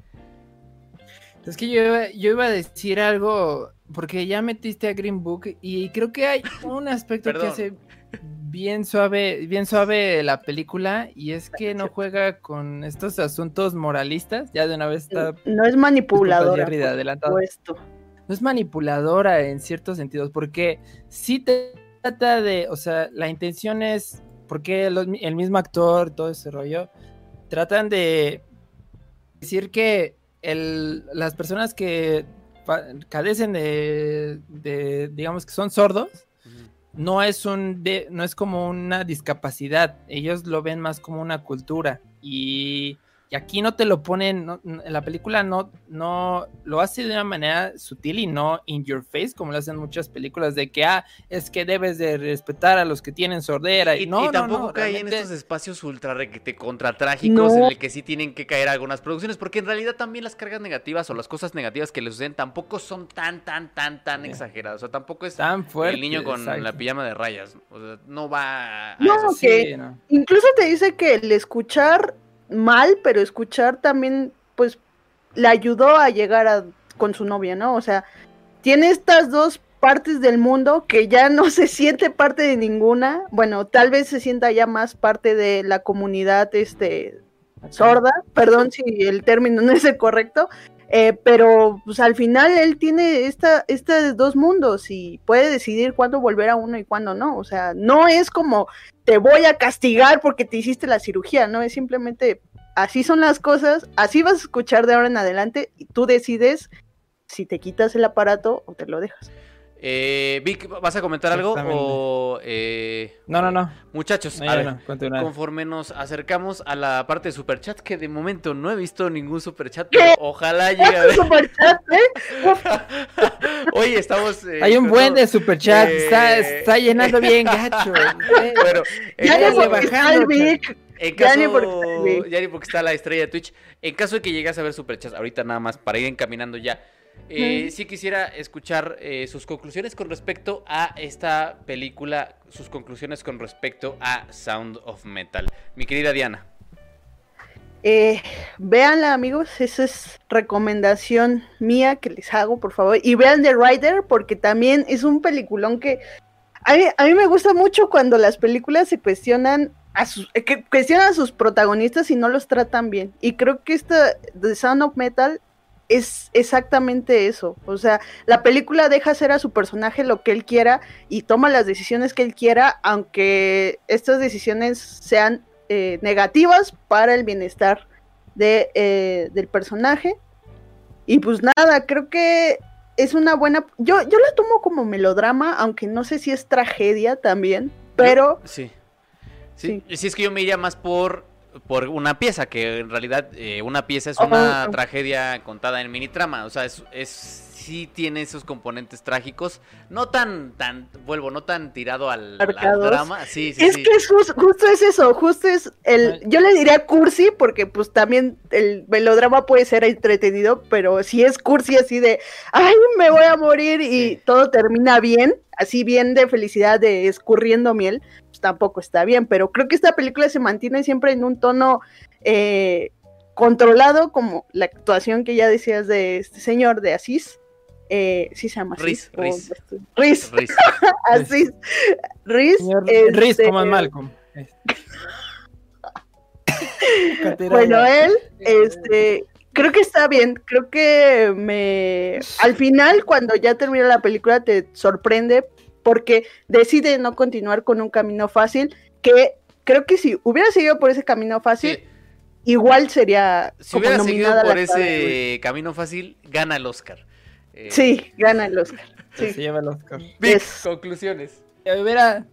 Es que yo iba, yo iba a decir algo, porque ya metiste a Green Book y creo que hay un aspecto que hace bien suave, bien suave la película y es que no juega con estos asuntos moralistas, ya de una vez está... No es manipuladora. No es manipuladora en ciertos sentidos, porque sí te trata de, o sea, la intención es, porque el mismo actor, todo ese rollo, tratan de decir que las personas que cadecen de, digamos que son sordos, no es un no es como una discapacidad, ellos lo ven más como una cultura. Y y aquí no te lo ponen, no- en la película no, no lo hace de una manera sutil y no in your face, como lo hacen muchas películas, de que, ah, es que debes de respetar a los que tienen sordera. Y, Y, no, y tampoco no, cae en estos espacios ultra requete contra trágicos en el que sí tienen que caer algunas producciones, porque en realidad también las cargas negativas o las cosas negativas que les suceden tampoco son tan, tan, tan, tan exageradas. O sea, tampoco es tan fuerte. el niño con exacto. la pijama de rayas. O sea, no va a No, eso. Sí, que- no. Incluso te dice que el escuchar mal, pero escuchar también, pues, le ayudó a llegar a, con su novia, ¿no? O sea, tiene estas dos partes del mundo que ya no se siente parte de ninguna. Bueno, tal vez se sienta ya más parte de la comunidad, este, sorda. Perdón si el término no es el correcto. Eh, pero pues al final él tiene esta, estos dos mundos y puede decidir cuándo volver a uno y cuándo no. O sea, no es como te voy a castigar porque te hiciste la cirugía, no es simplemente así son las cosas, así vas a escuchar de ahora en adelante y tú decides si te quitas el aparato o te lo dejas. Eh, Vic, ¿vas a comentar algo? O, eh, No, no, no. Muchachos, No, a ver, no, conforme nos acercamos a la parte de superchat, que de momento no he visto ningún superchat, ¿Qué? pero ojalá llegue a ver. Superchat, ¿eh? Oye, estamos. eh, Hay un buen de superchat, está, Eh. está llenando bien gacho. Bueno, en Ya bajando, Vic. en ya caso- ni porque ya ni porque está la estrella de Twitch. En caso de que llegas a ver superchats, ahorita nada más para ir encaminando ya. Eh. Sí quisiera escuchar eh, sus conclusiones con respecto a esta película, sus conclusiones con respecto a Sound of Metal. Mi querida Diana. Eh, véanla, amigos, esa es recomendación mía que les hago, por favor. Y vean The Rider, porque también es un peliculón que a mí, a mí me gusta mucho cuando las películas se cuestionan a sus, eh, que cuestionan a sus protagonistas y no los tratan bien. Y creo que esta The Sound of Metal es exactamente eso. O sea, la película deja hacer a su personaje lo que él quiera y toma las decisiones que él quiera, aunque estas decisiones sean eh, negativas para el bienestar de, eh, del personaje. Y pues nada, creo que es una buena... Yo, yo la tomo como melodrama, aunque no sé si es tragedia también, pero... Sí. Sí, sí. es que yo me iría más por, por una pieza, que en realidad eh, una pieza es una Oh. tragedia contada en mini trama. O sea, es, es sí tiene esos componentes trágicos. No tan, tan, vuelvo, no tan tirado al, drama. Sí, sí, es sí. que es jus- justo es eso, justo es el, yo le diría cursi, porque pues también el melodrama puede ser entretenido, pero si es cursi así de, ay, me voy a morir y Sí. todo termina bien, así bien de felicidad, de escurriendo miel, pues tampoco está bien, pero creo que esta película se mantiene siempre en un tono eh, controlado, como la actuación que ya decías de este señor de Asís. Eh, sí se llama Asís. Riz, Riz. Riz, Riz. Asís. Riz. Riz, este, como en Malcolm. Bueno, él, este, creo que está bien, creo que me, al final, cuando ya termina la película, te sorprende porque decide no continuar con un camino fácil, que creo que si hubiera seguido por ese camino fácil, Sí, igual sería si como hubiera seguido por ese camino fácil, gana el Oscar. Eh, Sí, gana el Oscar. Se Sí. lleva el Oscar. Vic, conclusiones. Eh, Mira,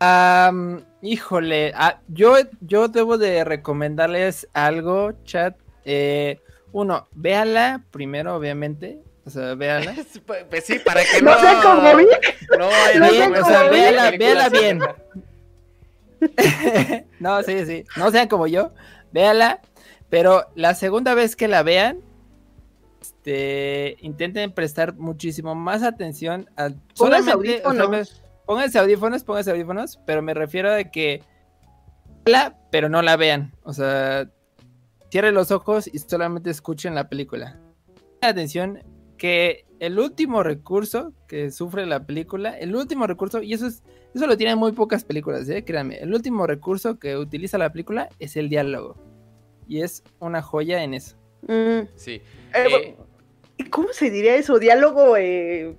am, híjole, ah, yo, yo debo de recomendarles algo, chat. Eh, uno, véala primero, obviamente. O sea, véala. Pues sí, para que no. No sé cómo vi. No a Bien, o sea, la véala- véala bien. no, sí, sí. No sean como yo. Véala. Pero la segunda vez que la vean, este, intenten prestar muchísimo más atención a Pónganse solamente. o sea, pónganse audífonos, pónganse audífonos, pero me refiero a que la, pero no la vean. O sea, cierren los ojos y solamente escuchen la película. Atención que el último recurso que sufre la película, el último recurso, y eso es, eso lo tienen muy pocas películas, ¿eh? créanme, el último recurso que utiliza la película es el diálogo. Y es una joya en eso. Mm, Sí. eh, Eh, ¿Cómo se diría eso? ¿Diálogo? Eh,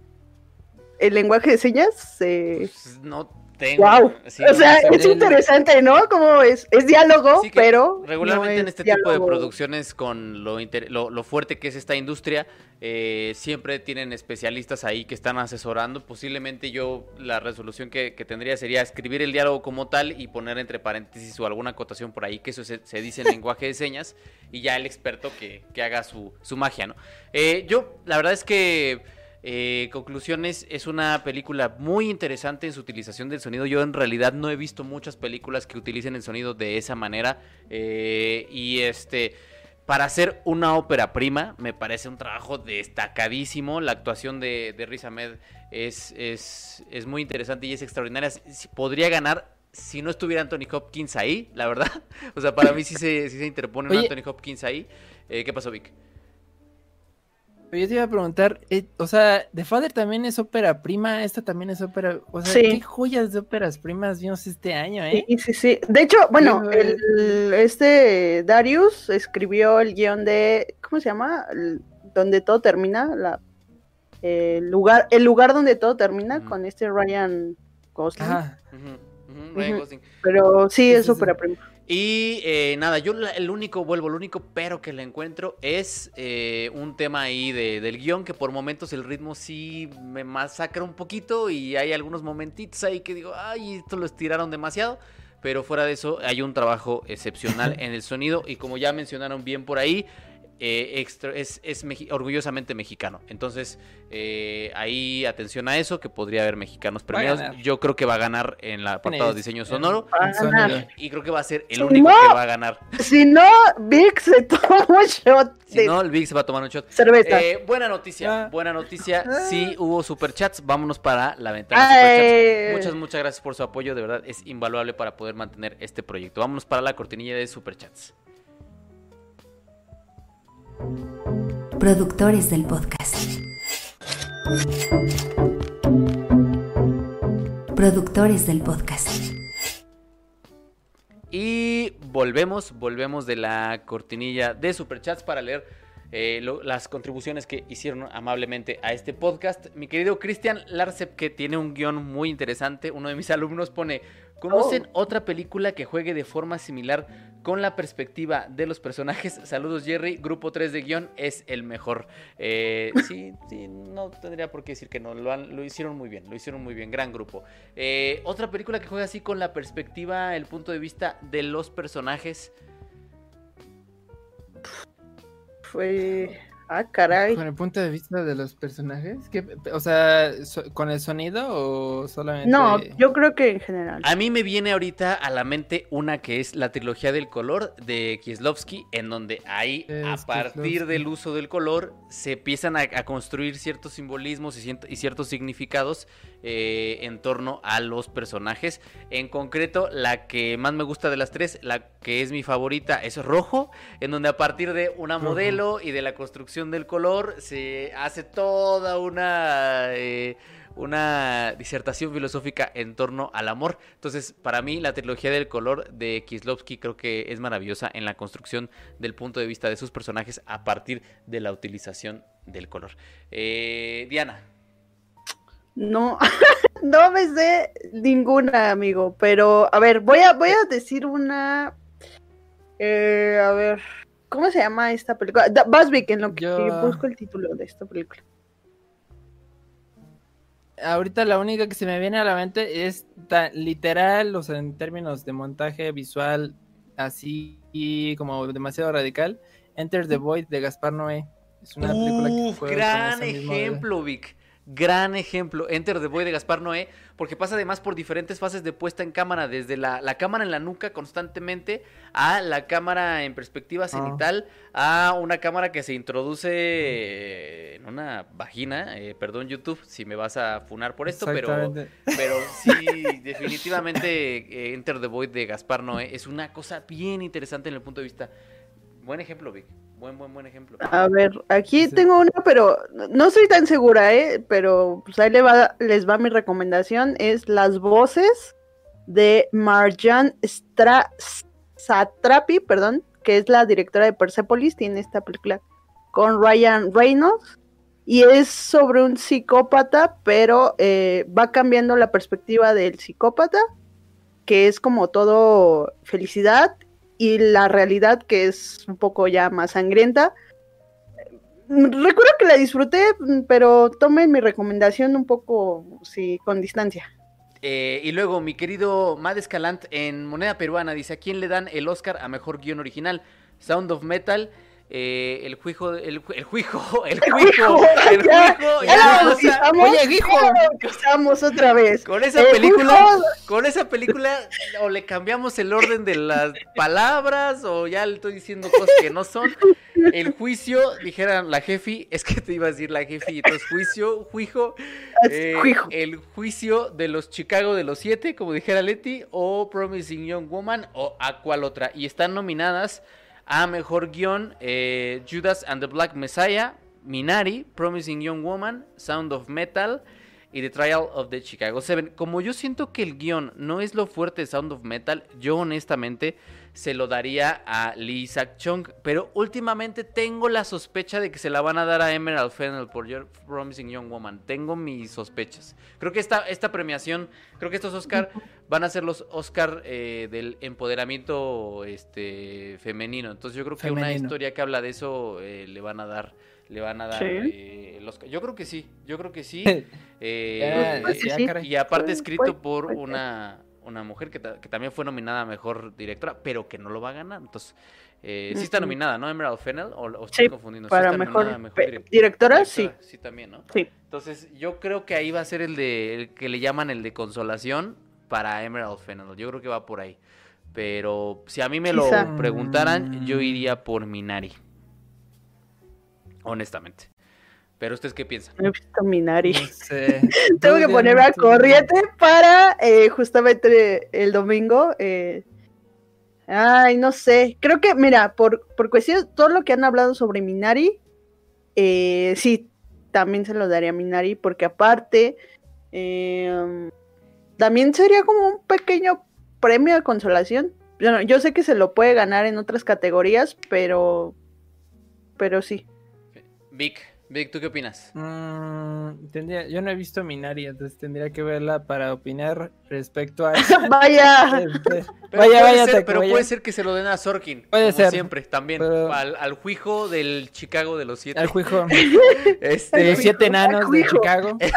¿El lenguaje de señas? Eh, pues, no Tengo. Wow. sí, o sea, es interesante, ¿no? Como es, es diálogo, Sí, pero. regularmente no en es este tipo de producciones con lo, lo, lo fuerte que es esta industria eh, siempre tienen especialistas ahí que están asesorando posiblemente yo la resolución que, que tendría sería escribir el diálogo como tal y poner entre paréntesis o alguna acotación por ahí que eso se, se dice en lenguaje de señas y ya el experto que, que haga su, su magia no Eh, yo la verdad es que eh, conclusiones, es una película muy interesante en su utilización del sonido. Yo en realidad no he visto muchas películas que utilicen el sonido de esa manera. eh, y este, para hacer una ópera prima, me parece un trabajo destacadísimo. La actuación de, de Riz Ahmed es, es, es muy interesante y es extraordinaria. Podría ganar si no estuviera Anthony Hopkins ahí, la verdad. O sea, para mí sí se, sí se interpone un. Anthony Hopkins ahí. Eh, ¿Qué pasó, Vic? Yo te iba a preguntar, eh, o sea, The Father también es ópera prima, esta también es ópera, o sea, Sí. qué joyas de óperas primas vimos este año, ¿eh? Sí, sí, sí. De hecho, bueno, Sí, güey. el, este Darius escribió el guion de, ¿cómo se llama? El- donde todo termina, la, el lugar, el lugar donde todo termina con este Ryan Gosling. Ryan. Gosling. Pero sí, es sí, ópera sí. prima. Y eh, nada, yo el único, vuelvo, el único pero que le encuentro es eh, un tema ahí de- del guion que por momentos el ritmo sí me masacra un poquito y hay algunos momentitos ahí que digo, ay, esto lo estiraron demasiado. Pero fuera de eso hay un trabajo excepcional en el sonido y como ya mencionaron bien por ahí, eh, extra- es, es orgullosamente mexicano. Entonces, eh, ahí atención a eso, que podría haber mexicanos premiados. Yo creo que va a ganar en el apartado de diseño sonoro. Y creo que va a ser el Si único no- que va a ganar. Si no, Vic se toma un shot Si no, el Big se va a tomar un shot. cerveza. Eh, buena noticia, Ah. buena noticia. Ah. Sí hubo superchats. Vámonos para la ventana de superchats. Muchas, muchas gracias por su apoyo. De verdad, es invaluable para poder mantener este proyecto. Vámonos para la cortinilla de superchats. Productores del podcast. Productores del podcast. Y volvemos, volvemos de la cortinilla de Superchats para leer eh, lo- las contribuciones que hicieron amablemente a este podcast. Mi querido Cristian Larsep, que tiene un guion muy interesante, uno de mis alumnos pone, ¿conocen otra película que juegue de forma similar con la perspectiva de los personajes? Saludos Jerry, grupo 3 de guion es el mejor. Eh, sí, sí, no tendría por qué decir que no, lo, han- lo hicieron muy bien, lo hicieron muy bien, gran grupo. Eh, otra película que juega así con la perspectiva, el punto de vista de los personajes. Fue. Ah, caray. Con el punto de vista de los personajes, ¿qué- o sea, so- con el sonido o solamente? No, yo creo que en general. A mí me viene ahorita a la mente una que es la trilogía del color de Kieslowski, en donde ahí, a partir Kieslowski. del uso del color, se empiezan a, a construir ciertos simbolismos y, cierto- y ciertos significados eh, en torno a los personajes. En concreto, la que más me gusta de las tres, la que es mi favorita, es rojo, en donde a partir de una Rojo. modelo y de la construcción del color se hace toda una... eh, una disertación filosófica en torno al amor. Entonces, para mí, la trilogía del color de Kieslowski creo que es maravillosa en la construcción del punto de vista de sus personajes a partir de la utilización del color. Eh, Diana. No, no me sé ninguna, amigo. Pero, a ver, voy a, voy a decir una. eh, a ver, ¿cómo se llama esta película? Vic, en lo que Yo- busco el título de esta película. Ahorita la única que se me viene a la mente es tan literal, o sea, en términos de montaje visual, así y como demasiado radical. Enter the Void de Gaspar Noé. Es una película que con gran ejemplo, Vic. Gran ejemplo. Enter the Boy de Gaspar Noé, porque pasa además por diferentes fases de puesta en cámara, desde la, la cámara en la nuca constantemente a la cámara en perspectiva cenital, a una cámara que se introduce eh, en una vagina. Eh, perdón, YouTube, si me vas a funar por esto, pero, pero sí, definitivamente eh, Enter the Void de Gaspar Noé es una cosa bien interesante en el punto de vista. Buen ejemplo, Vic. Buen, buen, buen ejemplo. A ver, aquí Sí. tengo una, pero no- no estoy tan segura, ¿eh? Pero pues ahí le va, les va mi recomendación. Es las voces de Marjan Stra Satrapi, perdón, que es la directora de Persepolis. Tiene esta película con Ryan Reynolds. y es sobre un psicópata, pero eh, va cambiando la perspectiva del psicópata, que es como todo felicidad, y la realidad que es un poco ya más sangrienta. Recuerdo que la disfruté, pero tomen mi recomendación un poco, sí, con distancia. Eh, y luego, mi querido Mad Escalant en moneda peruana dice: ¿A quién le dan el Oscar a mejor guion original? Sound of Metal. Eh, el juijo, el, el juijo, el juijo, el juijo, oye, bautizamos otra vez. con esa El película, juijo- con esa película, o le cambiamos el orden de las palabras, o ya le estoy diciendo cosas que no son. El juicio, dijeran la jefi, es que te iba a decir la jefi, entonces juicio, juijo, eh, Juijo. el juicio de los Chicago de los siete, como dijera Leti, o Promising Young Woman, o a cuál otra. Y están nominadas a mejor guion eh, Judas and the Black Messiah, Minari, Promising Young Woman, Sound of Metal y The Trial of the Chicago Seven. Como yo siento que el guion no es lo fuerte de Sound of Metal, yo honestamente se lo daría a Lee Isaac Chung, pero últimamente tengo la sospecha de que se la van a dar a Emerald Fennel por Your Promising Young Woman. Tengo mis sospechas. Creo que esta, esta premiación, creo que estos Oscar van a ser los Oscar eh, del empoderamiento este femenino. Entonces yo creo que una historia que habla de eso eh, le van a dar, le van a dar Sí. eh, Oscar. Yo creo que sí, yo creo que sí. Eh, Pues sí, y aparte escrito puede- por puede ser. una, una mujer que, ta- que también fue nominada a mejor directora, pero que no lo va a ganar. Entonces, eh, sí está nominada, ¿no? Emerald Fennel, o, o estoy Sí, confundiendo. Sí para está mejor, nominada a pe- direc- directora, sí. Sí, también, ¿no? Sí. Entonces, yo creo que ahí va a ser el de el que le llaman el de consolación para Emerald Fennel. Yo creo que va por ahí. Pero si a mí me Quizá. lo preguntaran, yo Mm. iría por Minari. Honestamente. Pero ustedes qué piensan? No he visto Minari. No sé. Tengo que ponerme tú- corriente para eh, justamente el domingo. eh, Ay, no sé. Creo que, mira, por, por cuestión, todo lo que han hablado sobre Minari, eh, sí, también se lo daría a Minari, porque aparte, eh, también sería como un pequeño premio de consolación. Yo, yo sé que se lo puede ganar en otras categorías, pero, pero sí. Vic, Vic, ¿tú qué opinas? Mm, tendría, yo no he visto Minari, entonces tendría que verla para opinar respecto a. Vaya. Este, Pero, Vaya, puede, vaya, ser, te- pero vaya. puede ser que se lo den a Sorkin. Puede como ser. siempre, también. Pero- Al, al juijo del Chicago de los siete. al juijo. Este, De los siete Al enanos de juijo. Chicago. De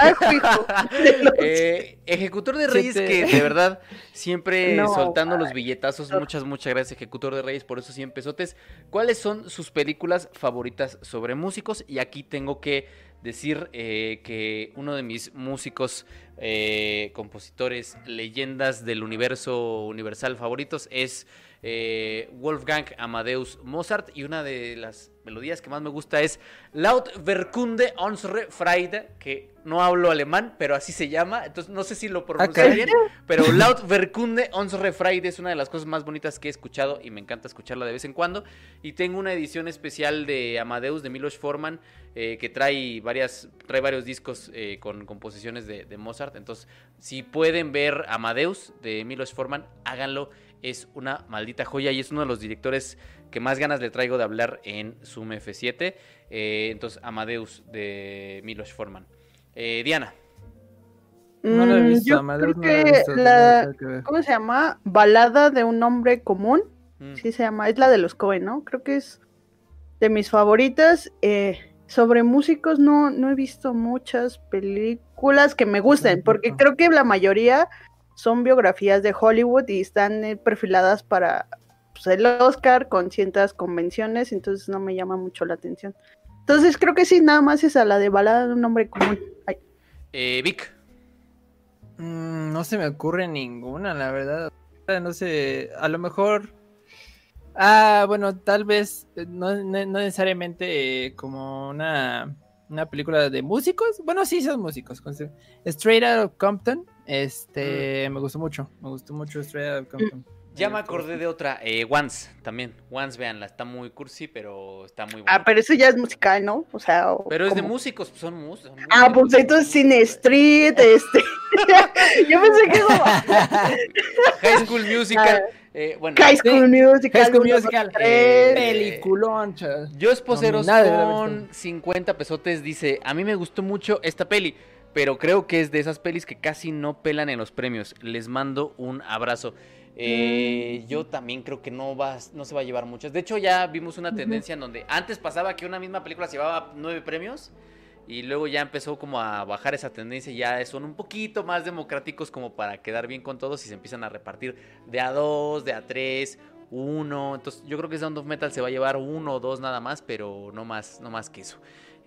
los- Eh, ejecutor de Reyes, Siete. que de verdad siempre No, soltando los billetazos. no. Muchas, muchas gracias, Ejecutor de Reyes, por esos 100 pesotes. ¿Cuáles son sus películas favoritas sobre músicos? Y aquí tengo que decir eh, que uno de mis músicos, eh, compositores, leyendas del universo universal favoritos es eh, Wolfgang Amadeus Mozart. Y una de las melodías que más me gusta es Laut Verkunde unsere Freude, que no hablo alemán, pero así se llama. Entonces no sé si lo pronuncio bien, pero Laut Verkunde unsere Freude es una de las cosas más bonitas que he escuchado y me encanta escucharla de vez en cuando. Y tengo una edición especial de Amadeus de Milos Forman eh, que trae varias trae varios discos eh, con composiciones de, de Mozart. Entonces, si pueden ver Amadeus de Milos Forman, háganlo. Es una maldita joya y es uno de los directores que más ganas le traigo de hablar en Zoom F7. Eh, entonces, Amadeus de Milos Forman. Eh, Diana. No lo he Mm, visto, yo Amadeus creo no lo he que visto, la. ¿cómo se llama? Balada de un hombre común, Mm. sí se llama, es la de los Cohen, ¿no? Creo que es de mis favoritas. Eh, sobre músicos no, no he visto muchas películas que me gusten, porque creo que la mayoría son biografías de Hollywood y están eh, perfiladas para pues, el Oscar con ciertas convenciones, entonces no me llama mucho la atención. Entonces creo que sí, nada más es a la de balada de un hombre común. Ay, Eh, Vic. Mm, no se me ocurre ninguna, la verdad. No sé, a lo mejor. Ah, bueno, tal vez eh, no, no- no necesariamente eh, como una, una película de músicos. Bueno, sí, son músicos. con- Straight Out of Compton. Este, me gustó mucho. Me gustó mucho Straight Out of Compton. Ya me Eh, acordé de otra, eh, Once también. Once, véanla, está muy cursi, pero está muy buena. Ah, pero eso ya es musical, ¿no? O sea, o- Pero es de músicos, pues, son músicos. son Ah, pues músicos, entonces Cine músicos. Street, este. Yo pensé que como. High School Musical. Ah. Eh, bueno, High School Musical. High School Musical. tres. Peliculón, chaval. Yo Esposeros con estado. 50 pesotes dice, a mí me gustó mucho esta peli, pero creo que es de esas pelis que casi no pelan en los premios. Les mando un abrazo. Eh, Mm. Yo también creo que no, va, no se va a llevar muchas. De hecho, ya vimos una tendencia en donde antes pasaba que una misma película se llevaba nueve premios y luego ya empezó como a bajar esa tendencia y ya son un poquito más democráticos como para quedar bien con todos y se empiezan a repartir de a dos, de a tres, uno. Entonces yo creo que Sound of Metal se va a llevar uno o dos nada más, pero no más, no más que eso.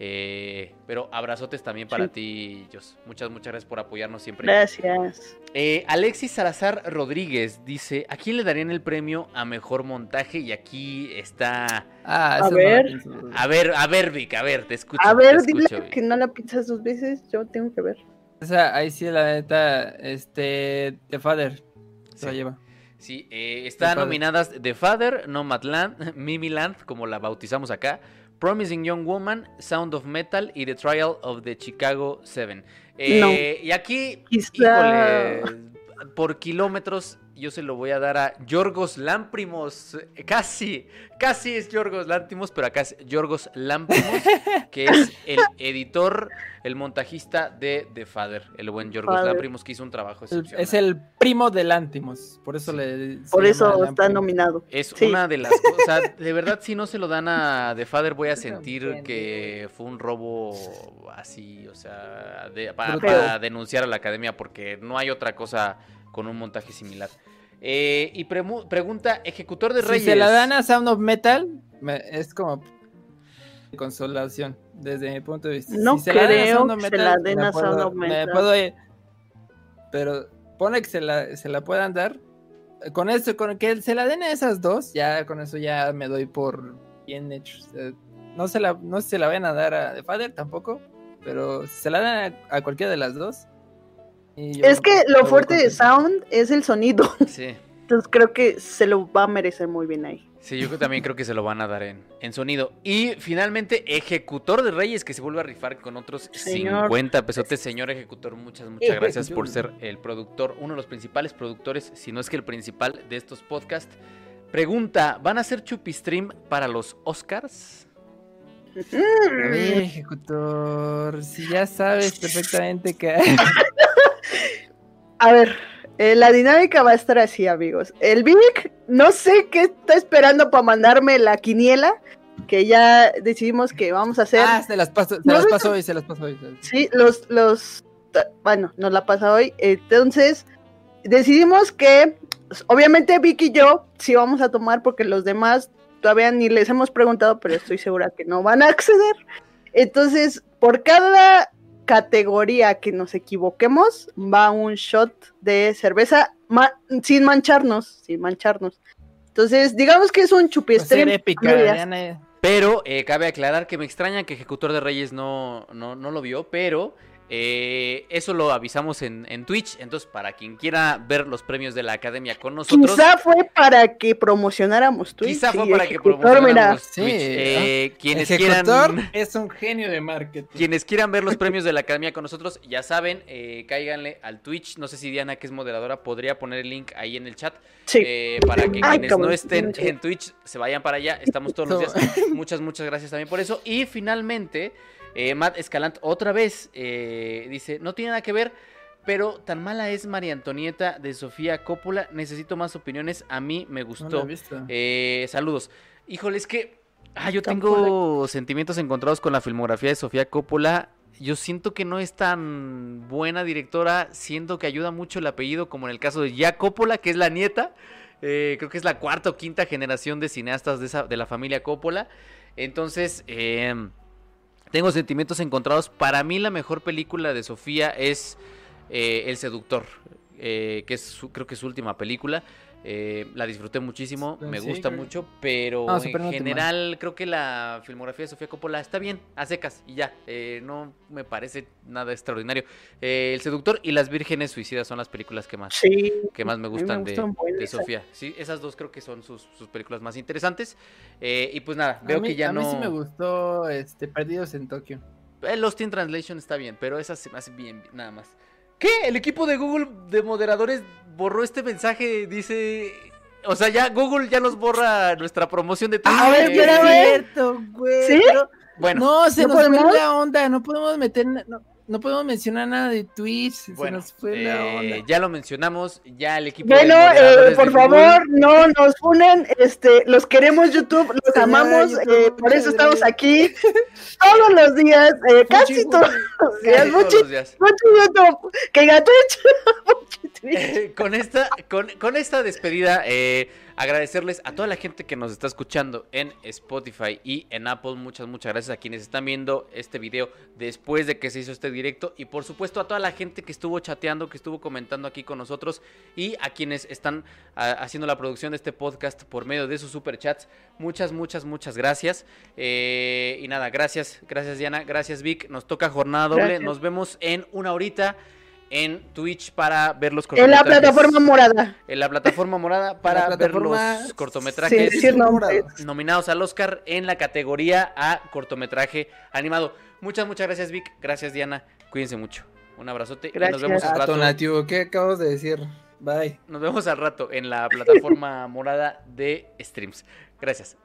Eh, pero abrazotes también para Sí. ti, Jos. Muchas, muchas gracias por apoyarnos siempre. Gracias. Eh, Alexis Salazar Rodríguez dice, ¿a quién le darían el premio a mejor montaje? Y aquí está... Ah, A no ver. A ver, a ver, Vic, a ver, te escucho. A ver, dile Vic. que no la piensas dos veces. Yo tengo que ver. O sea, ahí sí, la neta, este, The Father se la lleva. Sí, eh, The están Father. nominadas The Father, Nomadland, Mimiland, como la bautizamos acá, Promising Young Woman, Sound of Metal y The Trial of the Chicago Seven. Eh, No. Y aquí, Quizá- híjole, por kilómetros yo se lo voy a dar a Yorgos Lámprimos. Casi, casi es Yorgos Lámprimos, pero acá es Yorgos Lámprimos, que es el editor, el montajista de The Father, el buen Yorgos Father. Lámprimos, que hizo un trabajo excepcional. es el primo del Antimos, por eso Sí. le. Por eso está nominado. Es Sí. una de las cosas, de verdad si no se lo dan a The Father voy a sentir que fue un robo así, o sea, de- para denunciar a la academia porque no hay otra cosa con un montaje similar. Eh, y pregunta, ejecutor de Si Reyes. se la dan a Sound of Metal, me- es como consolación, desde mi punto de vista. No Si se la dan a creo Sound of que se la den a Sound of me Metal. puedo ir. Pero pone que se la, se la puedan dar. Con eso, con que se la den a esas dos, ya con eso ya me doy por bien hecho. O sea, no se la, no se la vayan a dar a The Father tampoco, pero si se la dan a, a cualquiera de las dos. Es que lo fuerte de. Sound es el sonido. Sí, Entonces creo que se lo va a merecer muy bien ahí. sí, yo también creo que se lo van a dar en, en sonido. Y finalmente, ejecutor de Reyes que se vuelve a rifar con otros Señor. 50 pesotes. Señor ejecutor, muchas, muchas gracias yo- por ser el productor, uno de los principales productores, si no es que el principal de estos podcasts. Pregunta, ¿van a hacer chupistream para los Oscars? A ver, ejecutor, si ya sabes perfectamente que... A ver, eh, la dinámica va a estar así, amigos. El Vic, no sé qué está esperando para mandarme la quiniela, que ya decidimos que vamos a hacer. Ah, se las paso, se No las paso hoy, se las paso hoy. Sí, los, los, bueno, nos la pasa hoy. Entonces, decidimos que, obviamente Vic y yo sí vamos a tomar porque los demás todavía ni les hemos preguntado, pero estoy segura que no van a acceder. Entonces, por cada categoría que nos equivoquemos, va un shot de cerveza ma- sin mancharnos, sin mancharnos. Entonces, digamos que es un ya na- Pero eh, cabe aclarar que me extraña que Ejecutor de Reyes no, no, no lo vio, pero eh, eso lo avisamos en, en Twitch. Entonces, para quien quiera ver los premios de la academia con nosotros, Quizá fue para que promocionáramos Twitch. quizá fue para que promocionáramos Sí, Twitch. Eh, quienes Ejecutor quieran. es un genio de marketing. Quienes quieran ver los premios de la academia con nosotros, ya saben, eh, cáiganle al Twitch. No sé si Diana, que es moderadora, podría poner el link ahí en el chat Sí. eh, para que Ay, quienes no estén en Twitch se vayan para allá. Estamos todos los días. Muchas, muchas gracias también por eso. Y finalmente, eh, Matt Escalant otra vez eh, dice, no tiene nada que ver, pero tan mala es María Antonieta de Sofía Coppola. Necesito más opiniones. A mí me gustó. Eh, saludos. Híjole, es que ah, yo tengo sentimientos encontrados con la filmografía de Sofía Coppola. Yo siento que no es tan buena directora, siento que ayuda mucho el apellido, como en el caso de Ya Coppola, que es la nieta. Eh, creo que es la cuarta o quinta generación de cineastas de, esa, de la familia Coppola. Entonces, eh, tengo sentimientos encontrados. Para mí la mejor película de Sofía es eh, El Seductor, eh, que es creo que es su última película. Eh, la disfruté muchísimo, me gusta mucho, pero No, en no general creo que la filmografía de Sofía Coppola está bien, a secas y ya, eh, no me parece nada extraordinario. Eh, El Seductor y Las Vírgenes Suicidas son las películas que más, Sí. que más me gustan de, de. Sofía. Sí, esas dos creo que son sus, sus películas más interesantes. Eh, y pues nada, veo mí- que ya a no... mí sí me gustó este, Perdidos en Tokio. Eh, Lost in Translation está bien, pero esa se me hace bien, bien, nada más. ¿Qué? El equipo de Google de moderadores borró este mensaje. Dice. O sea, ya Google ya nos borra nuestra promoción de. A ver, espera, es güey. cierto, güey. ¿Sí? pero- Bueno, no, se ¿No nos fue la onda, no podemos meter, no, no podemos mencionar nada de Twitch, bueno, se nos fue la eh, onda. ya lo mencionamos, ya el equipo de Bueno, eh, por de Google- favor, no nos unen, este, los queremos YouTube, los amamos, YouTube, eh, por eso estamos aquí todos los días, eh, casi Fuchi, todos los días, Casi todos mucho, los días. mucho YouTube, que gato hecho, con esta, con, con esta despedida, eh, agradecerles a toda la gente que nos está escuchando en Spotify y en Apple. Muchas, muchas gracias a quienes están viendo este video después de que se hizo este directo. Y por supuesto a toda la gente que estuvo chateando, que estuvo comentando aquí con nosotros. Y a quienes están ah, haciendo la producción de este podcast por medio de sus superchats. Muchas, muchas, muchas gracias. Eh, y nada, gracias, gracias Diana, gracias Vic. Nos toca jornada doble. Gracias. Nos vemos en una horita en Twitch para ver los en la cortometrajes. plataforma morada. En la plataforma morada para ver los cortometrajes nominados al Oscar en la categoría a cortometraje animado. Muchas, muchas gracias Vic, gracias Diana, cuídense mucho. Un abrazote y nos Gracias. vemos al Ah, rato. Tonatiuh, ¿qué acabas de decir? Bye. Nos vemos al rato en la plataforma morada de streams. Gracias.